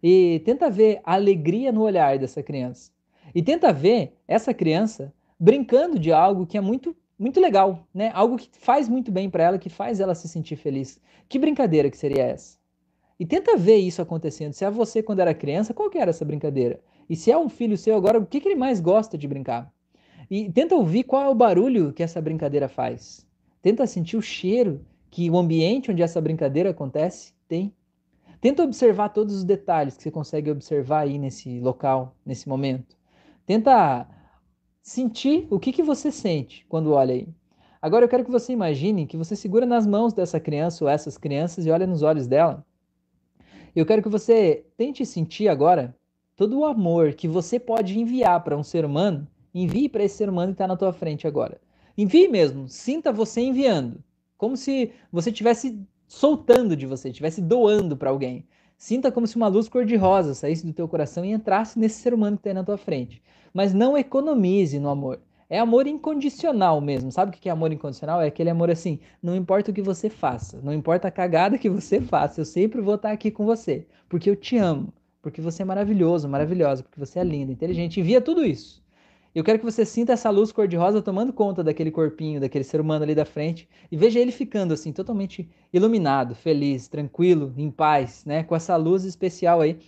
E tenta ver a alegria no olhar dessa criança. E tenta ver essa criança brincando de algo que é muito muito legal, né? Algo que faz muito bem para ela, que faz ela se sentir feliz. Que brincadeira que seria essa? E tenta ver isso acontecendo. Se é você quando era criança, qual que era essa brincadeira? E se é um filho seu agora, o que, que ele mais gosta de brincar? E tenta ouvir qual é o barulho que essa brincadeira faz. Tenta sentir o cheiro que o ambiente onde essa brincadeira acontece tem. Tenta observar todos os detalhes que você consegue observar aí nesse local, nesse momento. Tenta sentir o que, que você sente quando olha aí. Agora eu quero que você imagine que você segura nas mãos dessa criança ou essas crianças e olha nos olhos dela. Eu quero que você tente sentir agora todo o amor que você pode enviar para um ser humano Envie para esse ser humano que está na tua frente agora. Envie mesmo, sinta você enviando, como se você estivesse soltando de você, estivesse doando para alguém. Sinta como se uma luz cor-de-rosa saísse do teu coração e entrasse nesse ser humano que aí na tua frente. Mas não economize no amor. É amor incondicional mesmo. Sabe o que é amor incondicional? É aquele amor assim, não importa o que você faça, não importa a cagada que você faça, eu sempre vou estar aqui com você, porque eu te amo, porque você é maravilhoso, maravilhosa, porque você é linda, inteligente. Envia tudo isso. Eu quero que você sinta essa luz cor-de-rosa tomando conta daquele corpinho, daquele ser humano ali da frente, e veja ele ficando assim, totalmente iluminado, feliz, tranquilo, em paz, né? Com essa luz especial aí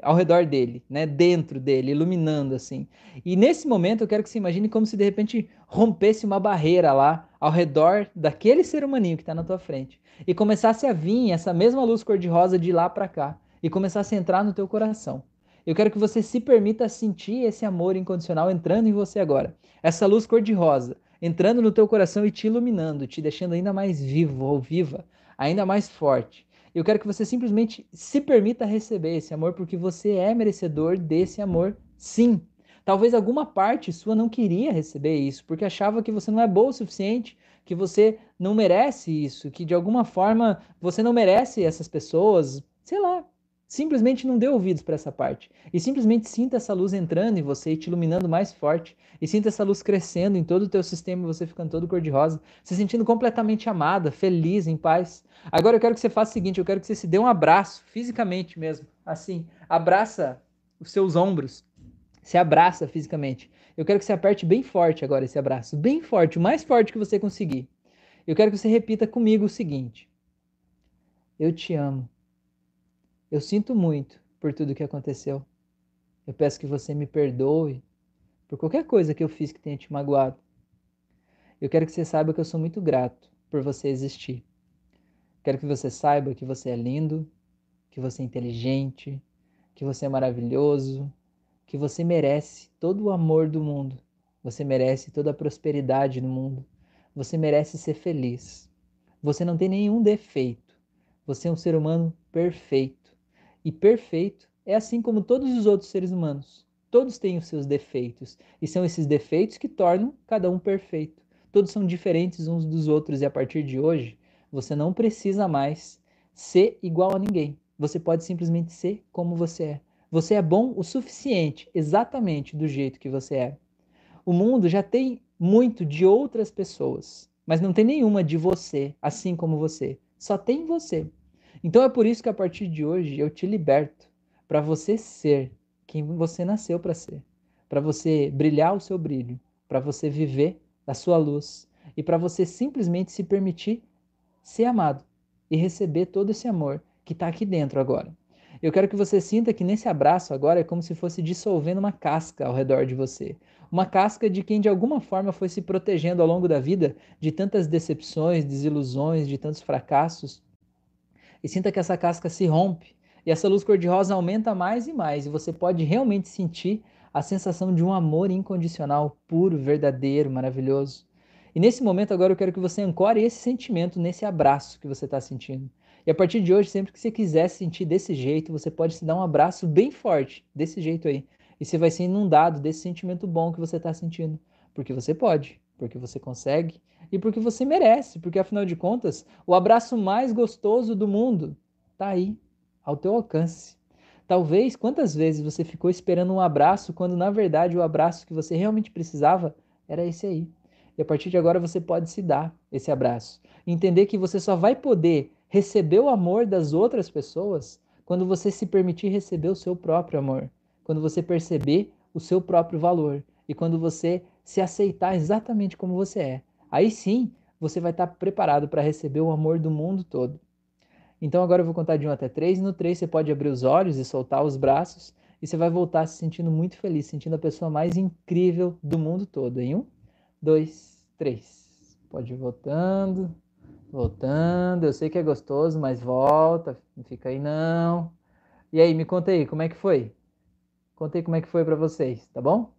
ao redor dele, né? Dentro dele, iluminando assim. E nesse momento eu quero que você imagine como se de repente rompesse uma barreira lá ao redor daquele ser humaninho que está na tua frente e começasse a vir essa mesma luz cor-de-rosa de lá para cá e começasse a entrar no teu coração. Eu quero que você se permita sentir esse amor incondicional entrando em você agora. Essa luz cor-de-rosa entrando no teu coração e te iluminando, te deixando ainda mais vivo ou viva, ainda mais forte. Eu quero que você simplesmente se permita receber esse amor porque você é merecedor desse amor, sim. Talvez alguma parte sua não queria receber isso, porque achava que você não é boa o suficiente, que você não merece isso, que de alguma forma você não merece essas pessoas, sei lá, Simplesmente não dê ouvidos para essa parte. E simplesmente sinta essa luz entrando em você e te iluminando mais forte. E sinta essa luz crescendo em todo o teu sistema e você ficando todo cor-de-rosa, se sentindo completamente amada, feliz, em paz. Agora eu quero que você faça o seguinte: eu quero que você se dê um abraço, fisicamente mesmo. Assim, abraça os seus ombros. Se abraça fisicamente. Eu quero que você aperte bem forte agora esse abraço. Bem forte, o mais forte que você conseguir. Eu quero que você repita comigo o seguinte: Eu te amo. Eu sinto muito por tudo que aconteceu. Eu peço que você me perdoe por qualquer coisa que eu fiz que tenha te magoado. eu quero que você saiba que eu sou muito grato por você existir. Quero que você saiba que você é lindo, que você é inteligente, que você é maravilhoso, que você merece todo o amor do mundo. Você merece toda a prosperidade no mundo. Você merece ser feliz. Você não tem nenhum defeito. Você é um ser humano perfeito. E perfeito é assim como todos os outros seres humanos. Todos têm os seus defeitos. E são esses defeitos que tornam cada um perfeito. Todos são diferentes uns dos outros. E a partir de hoje, você não precisa mais ser igual a ninguém. Você pode simplesmente ser como você é. Você é bom o suficiente, exatamente do jeito que você é. O mundo já tem muito de outras pessoas, mas não tem nenhuma de você, assim como você. Só tem você. Então é por isso que a partir de hoje eu te liberto para você ser quem você nasceu para ser, para você brilhar o seu brilho, para você viver a sua luz e para você simplesmente se permitir ser amado e receber todo esse amor que está aqui dentro agora. Eu quero que você sinta que nesse abraço agora é como se fosse dissolvendo uma casca ao redor de você. Uma casca de quem de alguma forma foi se protegendo ao longo da vida de tantas decepções, desilusões, de tantos fracassos. E sinta que essa casca se rompe e essa luz cor-de-rosa aumenta mais e mais e você pode realmente sentir a sensação de um amor incondicional, puro, verdadeiro, maravilhoso. E nesse momento agora eu quero que você ancore esse sentimento nesse abraço que você está sentindo. E a partir de hoje, sempre que você quiser se sentir desse jeito, você pode se dar um abraço bem forte, desse jeito aí. E você vai ser inundado desse sentimento bom que você está sentindo. Porque você pode, porque você consegue e porque você merece. Porque afinal de contas, o abraço mais gostoso do mundo está aí, ao teu alcance. Talvez quantas vezes você ficou esperando um abraço quando na verdade o abraço que você realmente precisava era esse aí. E a partir de agora você pode se dar esse abraço. Entender que você só vai poder receber o amor das outras pessoas quando você se permitir receber o seu próprio amor, quando você perceber o seu próprio valor e quando você se aceitar exatamente como você é. Aí sim, você vai estar preparado para receber o amor do mundo todo. Então agora eu vou contar de 1 até 3, e no 3 você pode abrir os olhos e soltar os braços, e você vai voltar se sentindo muito feliz, sentindo a pessoa mais incrível do mundo todo. Em 1, 2, 3. Pode ir voltando. Voltando, eu sei que é gostoso, mas volta, não fica aí não. E aí, me conta aí, como é que foi? Contei como é que foi para vocês, tá bom?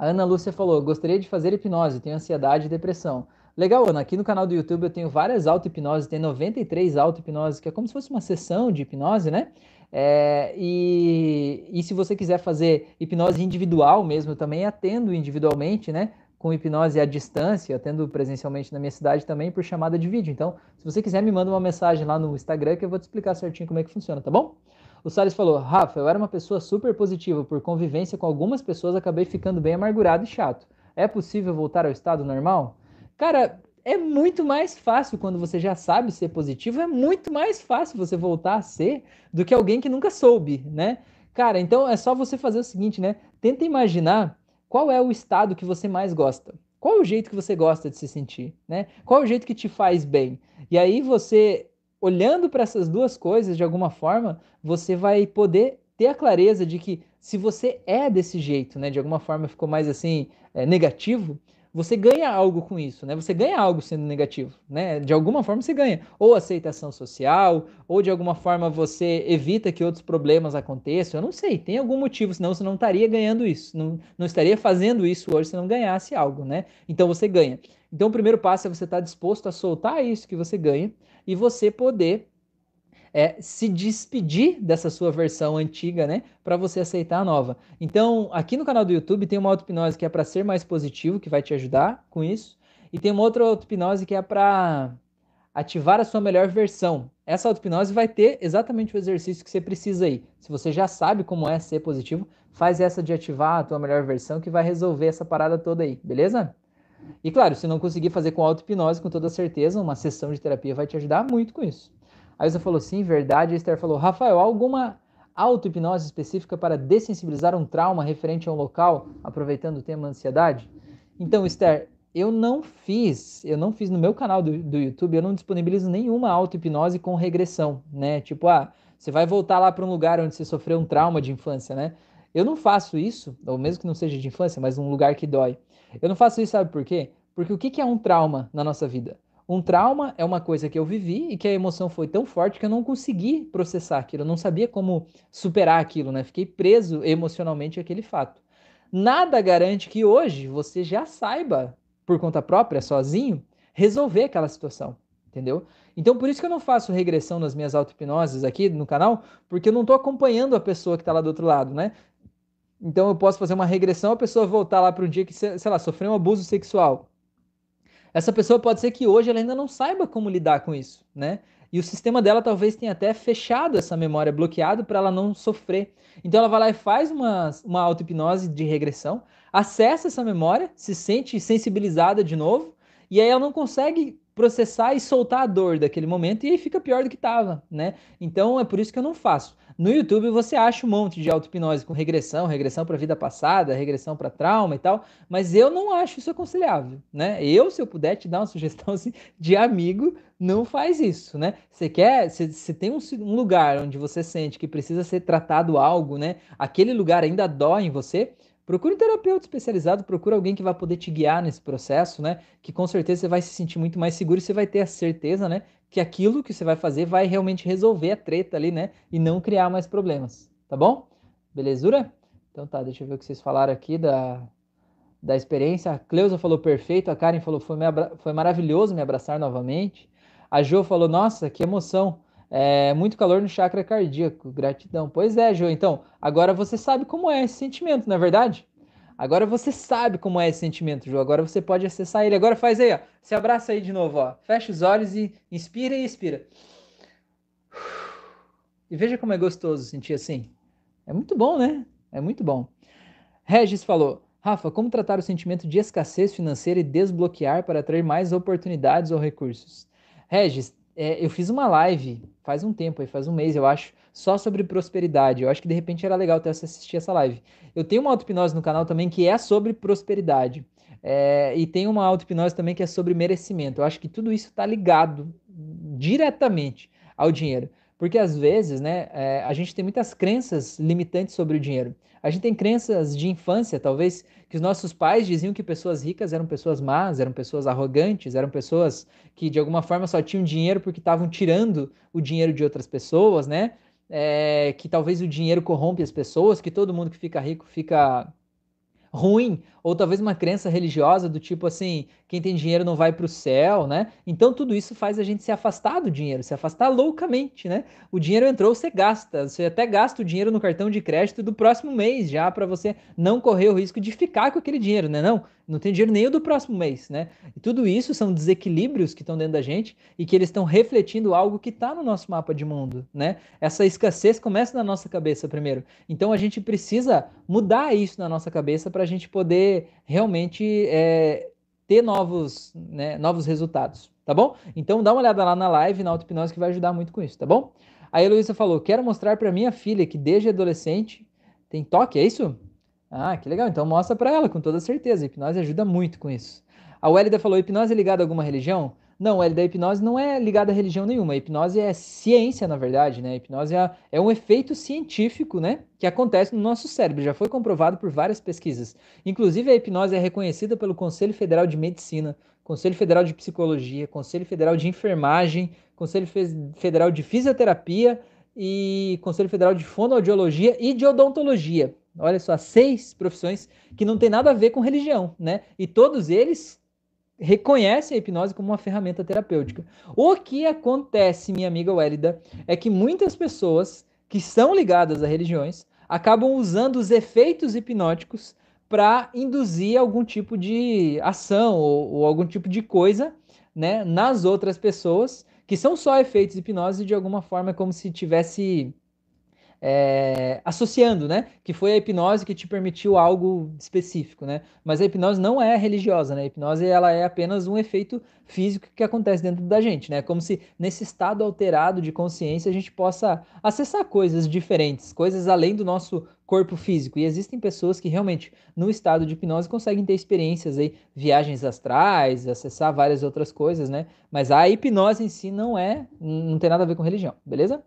A Ana Lúcia falou: gostaria de fazer hipnose, tenho ansiedade e depressão. Legal, Ana, aqui no canal do YouTube eu tenho várias auto-hipnoses, tem 93 auto-hipnoses, que é como se fosse uma sessão de hipnose, né? É, e, e se você quiser fazer hipnose individual mesmo, também atendo individualmente, né? com hipnose à distância, atendo presencialmente na minha cidade também por chamada de vídeo. Então, se você quiser, me manda uma mensagem lá no Instagram que eu vou te explicar certinho como é que funciona, tá bom? O Salles falou: Rafa, eu era uma pessoa super positiva, por convivência com algumas pessoas acabei ficando bem amargurado e chato. É possível voltar ao estado normal? Cara, é muito mais fácil quando você já sabe ser positivo, é muito mais fácil você voltar a ser do que alguém que nunca soube, né? Cara, então é só você fazer o seguinte, né? Tenta imaginar qual é o estado que você mais gosta? Qual é o jeito que você gosta de se sentir, né? Qual é o jeito que te faz bem? E aí você, olhando para essas duas coisas de alguma forma, você vai poder ter a clareza de que se você é desse jeito, né, de alguma forma ficou mais assim é, negativo, você ganha algo com isso, né? Você ganha algo sendo negativo, né? De alguma forma você ganha, ou aceitação social, ou de alguma forma você evita que outros problemas aconteçam. Eu não sei, tem algum motivo, senão você não estaria ganhando isso, não, não estaria fazendo isso hoje se não ganhasse algo, né? Então você ganha. Então o primeiro passo é você estar disposto a soltar isso que você ganha e você poder é se despedir dessa sua versão antiga, né, para você aceitar a nova. Então, aqui no canal do YouTube tem uma auto-hipnose que é para ser mais positivo, que vai te ajudar com isso, e tem uma outra auto-hipnose que é para ativar a sua melhor versão. Essa auto-hipnose vai ter exatamente o exercício que você precisa aí. Se você já sabe como é ser positivo, faz essa de ativar a tua melhor versão que vai resolver essa parada toda aí, beleza? E claro, se não conseguir fazer com auto-hipnose, com toda certeza, uma sessão de terapia vai te ajudar muito com isso. A Isa falou sim, verdade. A Esther falou, Rafael, alguma auto-hipnose específica para dessensibilizar um trauma referente a um local, aproveitando o tema ansiedade? Então, Esther, eu não fiz, eu não fiz no meu canal do, do YouTube, eu não disponibilizo nenhuma auto-hipnose com regressão, né? Tipo, ah, você vai voltar lá para um lugar onde você sofreu um trauma de infância, né? Eu não faço isso, ou mesmo que não seja de infância, mas um lugar que dói. Eu não faço isso, sabe por quê? Porque o que, é um trauma na nossa vida? Um trauma é uma coisa que eu vivi e que a emoção foi tão forte que eu não consegui processar aquilo, eu não sabia como superar aquilo, né? Fiquei preso emocionalmente àquele fato. Nada garante que hoje você já saiba, por conta própria, sozinho, resolver aquela situação, entendeu? Então, por isso que eu não faço regressão nas minhas auto-hipnoses aqui no canal, porque eu não estou acompanhando a pessoa que está lá do outro lado, né? Então, eu posso fazer uma regressão, a pessoa voltar lá para um dia que, sei lá, sofreu um abuso sexual essa pessoa pode ser que hoje ela ainda não saiba como lidar com isso, né? E o sistema dela talvez tenha até fechado essa memória, bloqueado para ela não sofrer. Então ela vai lá e faz uma, uma auto-hipnose de regressão, acessa essa memória, se sente sensibilizada de novo, e aí ela não consegue processar e soltar a dor daquele momento e aí fica pior do que estava, né? Então é por isso que eu não faço. No YouTube você acha um monte de auto-hipnose com regressão, regressão para a vida passada, regressão para trauma e tal, mas eu não acho isso aconselhável, né? Eu, se eu puder te dar uma sugestão assim, de amigo, não faz isso, né? Você quer, você tem um, um lugar onde você sente que precisa ser tratado algo, né? Aquele lugar ainda dói em você, Procure um terapeuta especializado, procure alguém que vai poder te guiar nesse processo, né? Que com certeza você vai se sentir muito mais seguro e você vai ter a certeza, né? Que aquilo que você vai fazer vai realmente resolver a treta ali, né? E não criar mais problemas, tá bom? Belezura? Então tá, deixa eu ver o que vocês falaram aqui da, da experiência. A Cleusa falou perfeito, a Karen falou foi, foi maravilhoso me abraçar novamente. A Jo falou, nossa, que emoção. É, muito calor no chakra cardíaco, gratidão. Pois é, Jô. Então, agora você sabe como é esse sentimento, não é verdade? Agora você sabe como é esse sentimento, Jô. Agora você pode acessar ele. Agora faz aí, ó. Se abraça aí de novo, ó. Fecha os olhos e inspira e expira. E veja como é gostoso sentir assim. É muito bom, né? É muito bom. Regis falou: Rafa, como tratar o sentimento de escassez financeira e desbloquear para atrair mais oportunidades ou recursos? Regis, é, eu fiz uma live faz um tempo, aí faz um mês, eu acho, só sobre prosperidade. Eu acho que de repente era legal você assistir essa live. Eu tenho uma auto-hipnose no canal também que é sobre prosperidade. É, e tem uma auto-hipnose também que é sobre merecimento. Eu acho que tudo isso está ligado diretamente ao dinheiro. Porque às vezes, né, é, a gente tem muitas crenças limitantes sobre o dinheiro. A gente tem crenças de infância, talvez, que os nossos pais diziam que pessoas ricas eram pessoas más, eram pessoas arrogantes, eram pessoas que de alguma forma só tinham dinheiro porque estavam tirando o dinheiro de outras pessoas, né? É, que talvez o dinheiro corrompe as pessoas, que todo mundo que fica rico fica ruim, ou talvez uma crença religiosa do tipo assim, quem tem dinheiro não vai para o céu, né? Então tudo isso faz a gente se afastar do dinheiro, se afastar loucamente, né? O dinheiro entrou, você gasta, você até gasta o dinheiro no cartão de crédito do próximo mês já para você não correr o risco de ficar com aquele dinheiro, né? Não, não tem dinheiro nem do próximo mês, né? E tudo isso são desequilíbrios que estão dentro da gente e que eles estão refletindo algo que está no nosso mapa de mundo, né? Essa escassez começa na nossa cabeça primeiro. Então a gente precisa mudar isso na nossa cabeça para a gente poder realmente é, ter novos, né, novos resultados, tá bom? Então dá uma olhada lá na live, na auto-hipnose, que vai ajudar muito com isso, tá bom? A Heloísa falou: quero mostrar para minha filha que desde adolescente tem toque, é isso? Ah, que legal. Então mostra para ela, com toda certeza. A hipnose ajuda muito com isso. A Wélida falou: hipnose é ligada a alguma religião? Não, Wélida, a hipnose não é ligada a religião nenhuma. A hipnose é ciência, na verdade, né? A hipnose é, é um efeito científico, né? Que acontece no nosso cérebro. Já foi comprovado por várias pesquisas. Inclusive, a hipnose é reconhecida pelo Conselho Federal de Medicina, Conselho Federal de Psicologia, Conselho Federal de Enfermagem, Conselho Federal de Fisioterapia e Conselho Federal de Fonoaudiologia e de Odontologia. Olha só, seis profissões que não tem nada a ver com religião, né? E todos eles reconhecem a hipnose como uma ferramenta terapêutica. O que acontece, minha amiga Wélida, é que muitas pessoas que são ligadas a religiões acabam usando os efeitos hipnóticos para induzir algum tipo de ação ou, ou, algum tipo de coisa né, nas outras pessoas, que são só efeitos hipnose de alguma forma como se tivesse é, associando, né? Que foi a hipnose que te permitiu algo específico, né? Mas a hipnose não é religiosa, né? A hipnose ela é apenas um efeito físico que acontece dentro da gente, né? Como se nesse estado alterado de consciência a gente possa acessar coisas diferentes, coisas além do nosso corpo físico. E existem pessoas que realmente, no estado de hipnose, conseguem ter experiências aí, viagens astrais, acessar várias outras coisas, né? Mas a hipnose em si não é, não tem nada a ver com religião, beleza?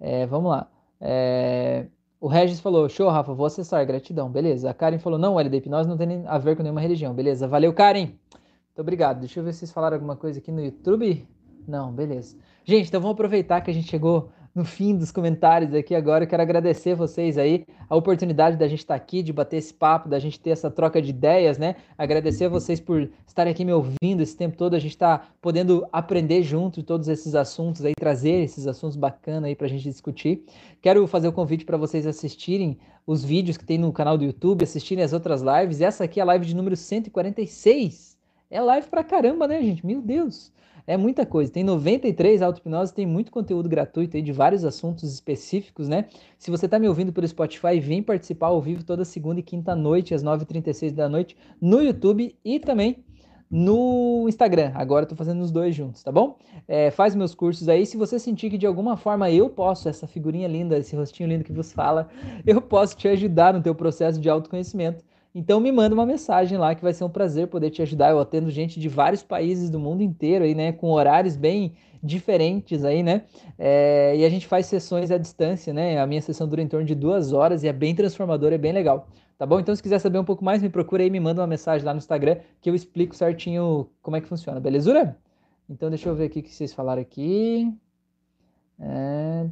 É, vamos lá. É... O Regis falou, show, Rafa, vou acessar, gratidão, beleza. A Karen falou, não, LD hipnose não tem a ver com nenhuma religião, beleza. Valeu, Karen. Muito obrigado. Deixa eu ver se vocês falaram alguma coisa aqui no YouTube. Não, beleza. Gente, então vamos aproveitar que a gente chegou no fim dos comentários aqui agora. Eu quero agradecer vocês aí a oportunidade da gente estar aqui, de bater esse papo, da gente ter essa troca de ideias, né? Agradecer a vocês por estarem aqui me ouvindo esse tempo todo. A gente está podendo aprender junto todos esses assuntos aí, trazer esses assuntos bacanas aí para a gente discutir. Quero fazer o convite para vocês assistirem os vídeos que tem no canal do YouTube, assistirem as outras lives. Essa aqui é a live de número 146. É live pra caramba, né, gente? Meu Deus! É muita coisa. Tem 93 auto-hipnose, tem muito conteúdo gratuito aí de vários assuntos específicos, né? Se você está me ouvindo pelo Spotify, vem participar ao vivo toda segunda e quinta noite, às 9h36 da noite, no YouTube e também no Instagram. Agora tô fazendo os dois juntos, tá bom? É, faz meus cursos aí. Se você sentir que de alguma forma eu posso, essa figurinha linda, esse rostinho lindo que vos fala, eu posso te ajudar no teu processo de autoconhecimento então me manda uma mensagem lá que vai ser um prazer poder te ajudar. Eu atendo gente de vários países do mundo inteiro aí, né? Com horários bem diferentes aí, né? É, e a gente faz sessões à distância, né? A minha sessão dura em torno de duas horas e é bem transformadora, é bem legal. Tá bom? Então, se quiser saber um pouco mais, me procura aí, me manda uma mensagem lá no Instagram que eu explico certinho como é que funciona, belezura? Então, deixa eu ver aqui o que vocês falaram aqui. É,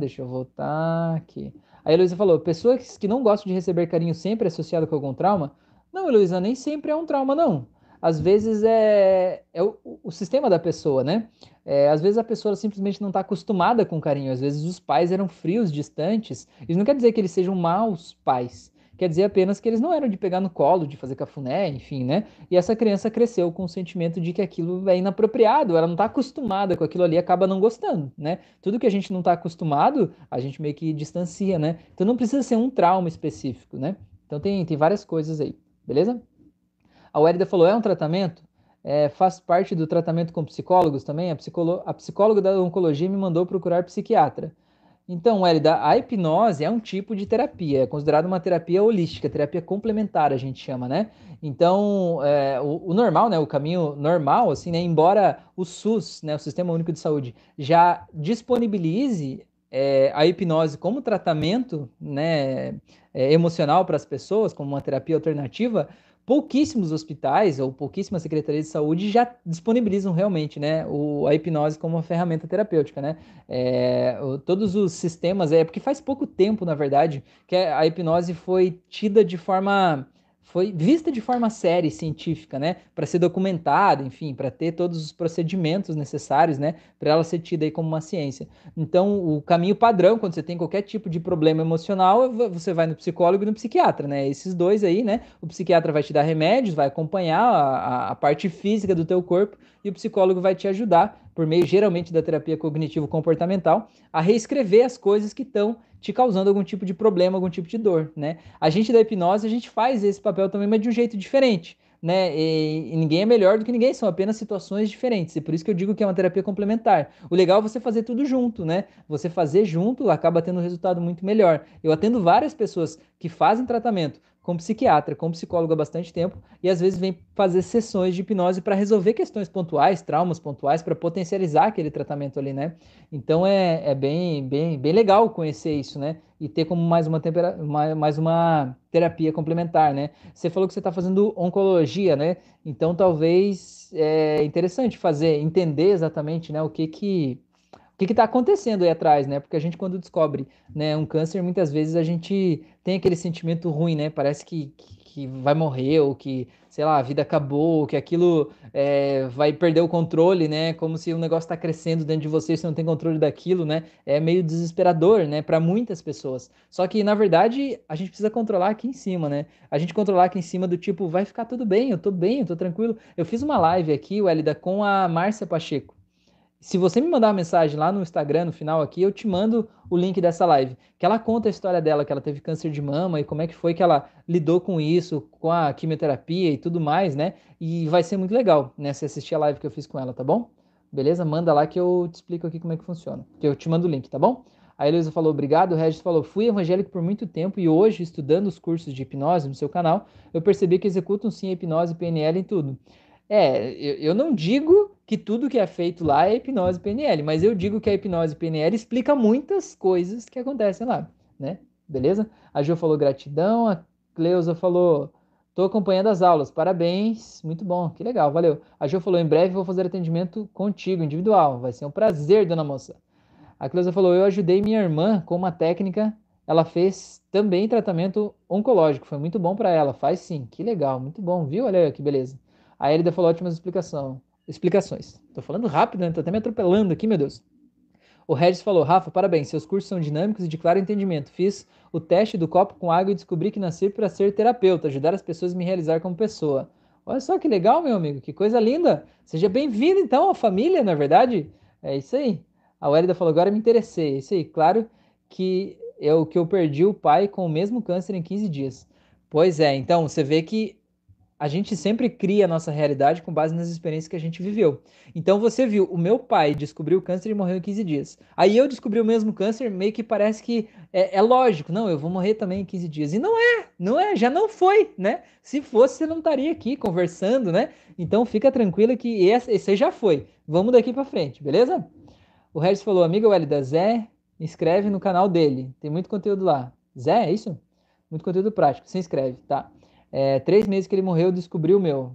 deixa eu voltar aqui. A Heloísa falou: pessoas que não gostam de receber carinho sempre associado com algum trauma? Não, Heloísa, nem sempre é um trauma, não. Às vezes é, é o, o sistema da pessoa, né? É, às vezes a pessoa simplesmente não está acostumada com carinho. Às vezes os pais eram frios, distantes. Isso não quer dizer que eles sejam maus pais. Quer dizer apenas que eles não eram de pegar no colo, de fazer cafuné, enfim, né? E essa criança cresceu com o sentimento de que aquilo é inapropriado, ela não está acostumada com aquilo ali, acaba não gostando, né? Tudo que a gente não está acostumado, a gente meio que distancia, né? Então não precisa ser um trauma específico, né? Então tem, tem várias coisas aí, beleza? A Wérida falou, é um tratamento? É, faz parte do tratamento com psicólogos também? A, psicolo... a psicóloga da oncologia me mandou procurar psiquiatra. Então, Elida, a hipnose é um tipo de terapia, é considerada uma terapia holística, terapia complementar, a gente chama, né? Então, é, o, o, normal, né, o caminho normal, assim, né, embora o SUS, né, o Sistema Único de Saúde, já disponibilize é, a hipnose como tratamento né, é, emocional para as pessoas, como uma terapia alternativa, pouquíssimos hospitais ou pouquíssimas secretarias de saúde já disponibilizam realmente né, o, a hipnose como uma ferramenta terapêutica. Né? É, o, todos os sistemas, é porque faz pouco tempo, na verdade, que a hipnose foi tida de forma foi vista de forma séria e científica, né, para ser documentada, enfim, para ter todos os procedimentos necessários, né, para ela ser tida aí como uma ciência. Então, o caminho padrão quando você tem qualquer tipo de problema emocional, você vai no psicólogo e no psiquiatra, né? Esses dois aí, né? O psiquiatra vai te dar remédios, vai acompanhar a, a parte física do teu corpo e o psicólogo vai te ajudar por meio geralmente da terapia cognitivo comportamental a reescrever as coisas que estão te causando algum tipo de problema, algum tipo de dor, né? A gente da hipnose, a gente faz esse papel também, mas de um jeito diferente, né? E, e, ninguém é melhor do que ninguém, são apenas situações diferentes. E por isso que eu digo que é uma terapia complementar. O legal é você fazer tudo junto, né? Você fazer junto acaba tendo um resultado muito melhor. Eu atendo várias pessoas que fazem tratamento como psiquiatra, como psicólogo há bastante tempo, e às vezes vem fazer sessões de hipnose para resolver questões pontuais, traumas pontuais, para potencializar aquele tratamento ali, né? Então é, é bem, bem, bem legal conhecer isso, né? E ter como mais uma, tempera mais uma terapia complementar, né? Você falou que você está fazendo oncologia, né? Então talvez é interessante fazer, entender exatamente né, o que que o que está acontecendo aí atrás, né? Porque a gente, quando descobre né, um câncer, muitas vezes a gente tem aquele sentimento ruim, né? Parece que, que, vai morrer, ou que, sei lá, a vida acabou, ou que aquilo é, vai perder o controle, né? Como se o negócio está crescendo dentro de você e você não tem controle daquilo, né? É meio desesperador, né? Para muitas pessoas. Só que, na verdade, a gente precisa controlar aqui em cima, né? A gente controlar aqui em cima do tipo, vai ficar tudo bem, eu tô bem, eu tô tranquilo. Eu fiz uma live aqui, Welida, com a Márcia Pacheco. Se você me mandar uma mensagem lá no Instagram, no final aqui, eu te mando o link dessa live, que ela conta a história dela, que ela teve câncer de mama e como é que foi que ela lidou com isso, com a quimioterapia e tudo mais, né? E vai ser muito legal, né, se assistir a live que eu fiz com ela, tá bom? Beleza? Manda lá que eu te explico aqui como é que funciona. Que eu te mando o link, tá bom? A Heloísa falou, obrigado. O Regis falou, fui evangélico por muito tempo e hoje, estudando os cursos de hipnose no seu canal, eu percebi que executam sim a hipnose PNL em tudo. É, eu, eu não digo que tudo que é feito lá é hipnose PNL, mas eu digo que a hipnose PNL explica muitas coisas que acontecem lá, né? Beleza? A Jo falou gratidão, a Cleusa falou Tô acompanhando as aulas, parabéns, muito bom, que legal, valeu. A Jo falou, em breve vou fazer atendimento contigo, individual, vai ser um prazer, dona moça. A Cleusa falou, eu ajudei minha irmã com uma técnica, ela fez também tratamento oncológico, foi muito bom para ela, faz sim, que legal, muito bom, viu? Olha aí, que beleza. A Elida falou, ótimas explicação, explicações. Tô falando rápido, né? Tô até me atropelando aqui, meu Deus. O Regis falou, Rafa, parabéns, seus cursos são dinâmicos e de claro entendimento. Fiz o teste do copo com água e descobri que nasci para ser terapeuta, ajudar as pessoas a me realizar como pessoa. Olha só que legal, meu amigo, que coisa linda. Seja bem-vindo, então, à família, na é verdade. É isso aí. A Wélida falou, agora me interessei. É isso aí, claro que é o que eu perdi o pai com o mesmo câncer em 15 dias. Pois é, então, você vê que a gente sempre cria a nossa realidade com base nas experiências que a gente viveu. Então você viu, o meu pai descobriu o câncer e morreu em 15 dias. Aí eu descobri o mesmo câncer, meio que parece que é, é, lógico, não, eu vou morrer também em 15 dias. E não é, não é, já não foi, né? Se fosse, você não estaria aqui conversando, né? Então fica tranquila que esse, esse já foi. Vamos daqui para frente, beleza? O Regis falou, amiga Welida, Zé, inscreve no canal dele, tem muito conteúdo lá. Zé, é isso? Muito conteúdo prático, se inscreve, tá? É, três meses que ele morreu, descobri o meu.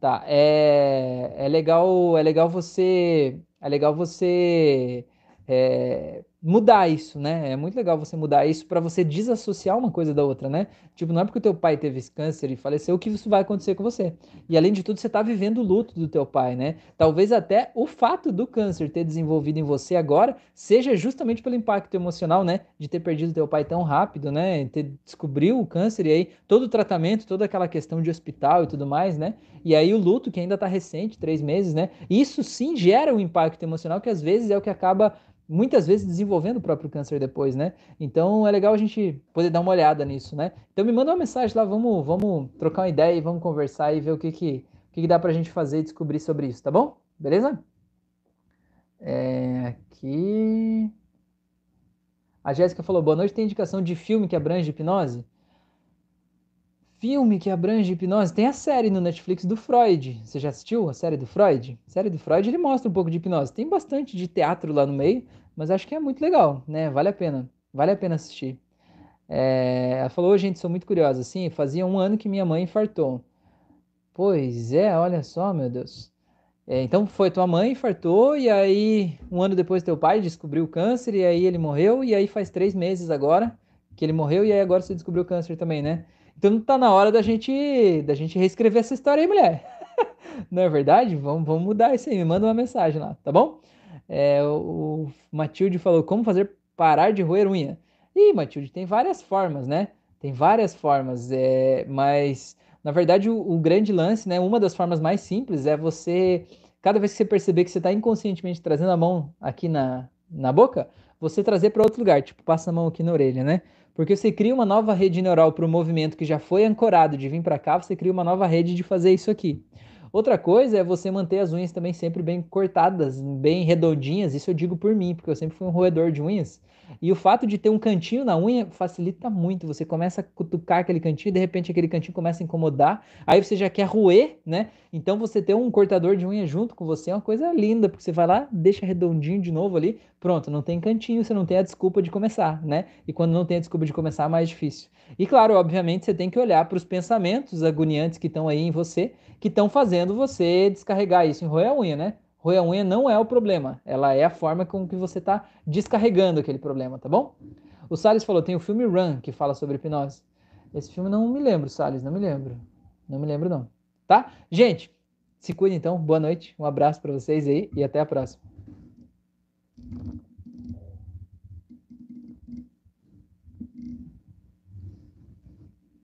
Tá, é, é legal, é legal você, é legal você é, mudar isso, né? É muito legal você mudar isso para você desassociar uma coisa da outra, né? Tipo, não é porque o teu pai teve câncer e faleceu que isso vai acontecer com você. E além de tudo, você está vivendo o luto do teu pai, né? Talvez até o fato do câncer ter desenvolvido em você agora seja justamente pelo impacto emocional, né? De ter perdido teu pai tão rápido, né? Ter descobriu o câncer e aí todo o tratamento, toda aquela questão de hospital e tudo mais, né? E aí o luto que ainda está recente, três meses, né? Isso sim gera um impacto emocional que às vezes é o que acaba muitas vezes desenvolvendo o próprio câncer depois, né? Então é legal a gente poder dar uma olhada nisso, né? Então me manda uma mensagem lá, vamos, vamos trocar uma ideia e vamos conversar e ver o que que, o que, que dá pra gente fazer e descobrir sobre isso, tá bom? Beleza? É, aqui. A Jéssica falou: boa noite, tem indicação de filme que abrange hipnose? Filme que abrange hipnose. Tem a série no Netflix do Freud. Você já assistiu a série do Freud? A série do Freud ele mostra um pouco de hipnose. Tem bastante de teatro lá no meio, mas acho que é muito legal, né? Vale a pena. Vale a pena assistir. É... Ela falou, gente, sou muito curiosa. Sim, fazia um ano que minha mãe infartou. Pois é, olha só, meu Deus. É, então foi tua mãe infartou e aí um ano depois teu pai descobriu o câncer e aí ele morreu e aí faz três meses agora que ele morreu e aí agora você descobriu o câncer também, né? Então tá na hora da gente, da gente reescrever essa história aí, mulher. Não é verdade? Vamos, vamos mudar isso aí. Me manda uma mensagem lá, tá bom? É, o Matilde falou como fazer parar de roer unha. Ih, Matilde, tem várias formas, né? Tem várias formas, é, mas na verdade o, o grande lance, né? Uma das formas mais simples é você, cada vez que você perceber que você está inconscientemente trazendo a mão aqui na, na boca, você trazer para outro lugar, tipo passa a mão aqui na orelha, né? Porque você cria uma nova rede neural para o movimento que já foi ancorado de vir para cá, você cria uma nova rede de fazer isso aqui. Outra coisa é você manter as unhas também sempre bem cortadas, bem redondinhas. Isso eu digo por mim, porque eu sempre fui um roedor de unhas. E o fato de ter um cantinho na unha facilita muito. Você começa a cutucar aquele cantinho, de repente aquele cantinho começa a incomodar. Aí você já quer roer, né? Então você ter um cortador de unha junto com você é uma coisa linda, porque você vai lá, deixa redondinho de novo ali, pronto, não tem cantinho, você não tem a desculpa de começar, né? E quando não tem a desculpa de começar, é mais difícil. E claro, obviamente, você tem que olhar para os pensamentos agoniantes que estão aí em você, que estão fazendo você descarregar isso em roer a unha, né? Roer a unha não é o problema, ela é a forma com que você está descarregando aquele problema, tá bom? O Salles falou, tem o filme Run, que fala sobre hipnose. Esse filme não me lembro, Salles, não me lembro. Não me lembro, não. Tá? Gente, se cuide então, boa noite, um abraço para vocês aí e até a próxima.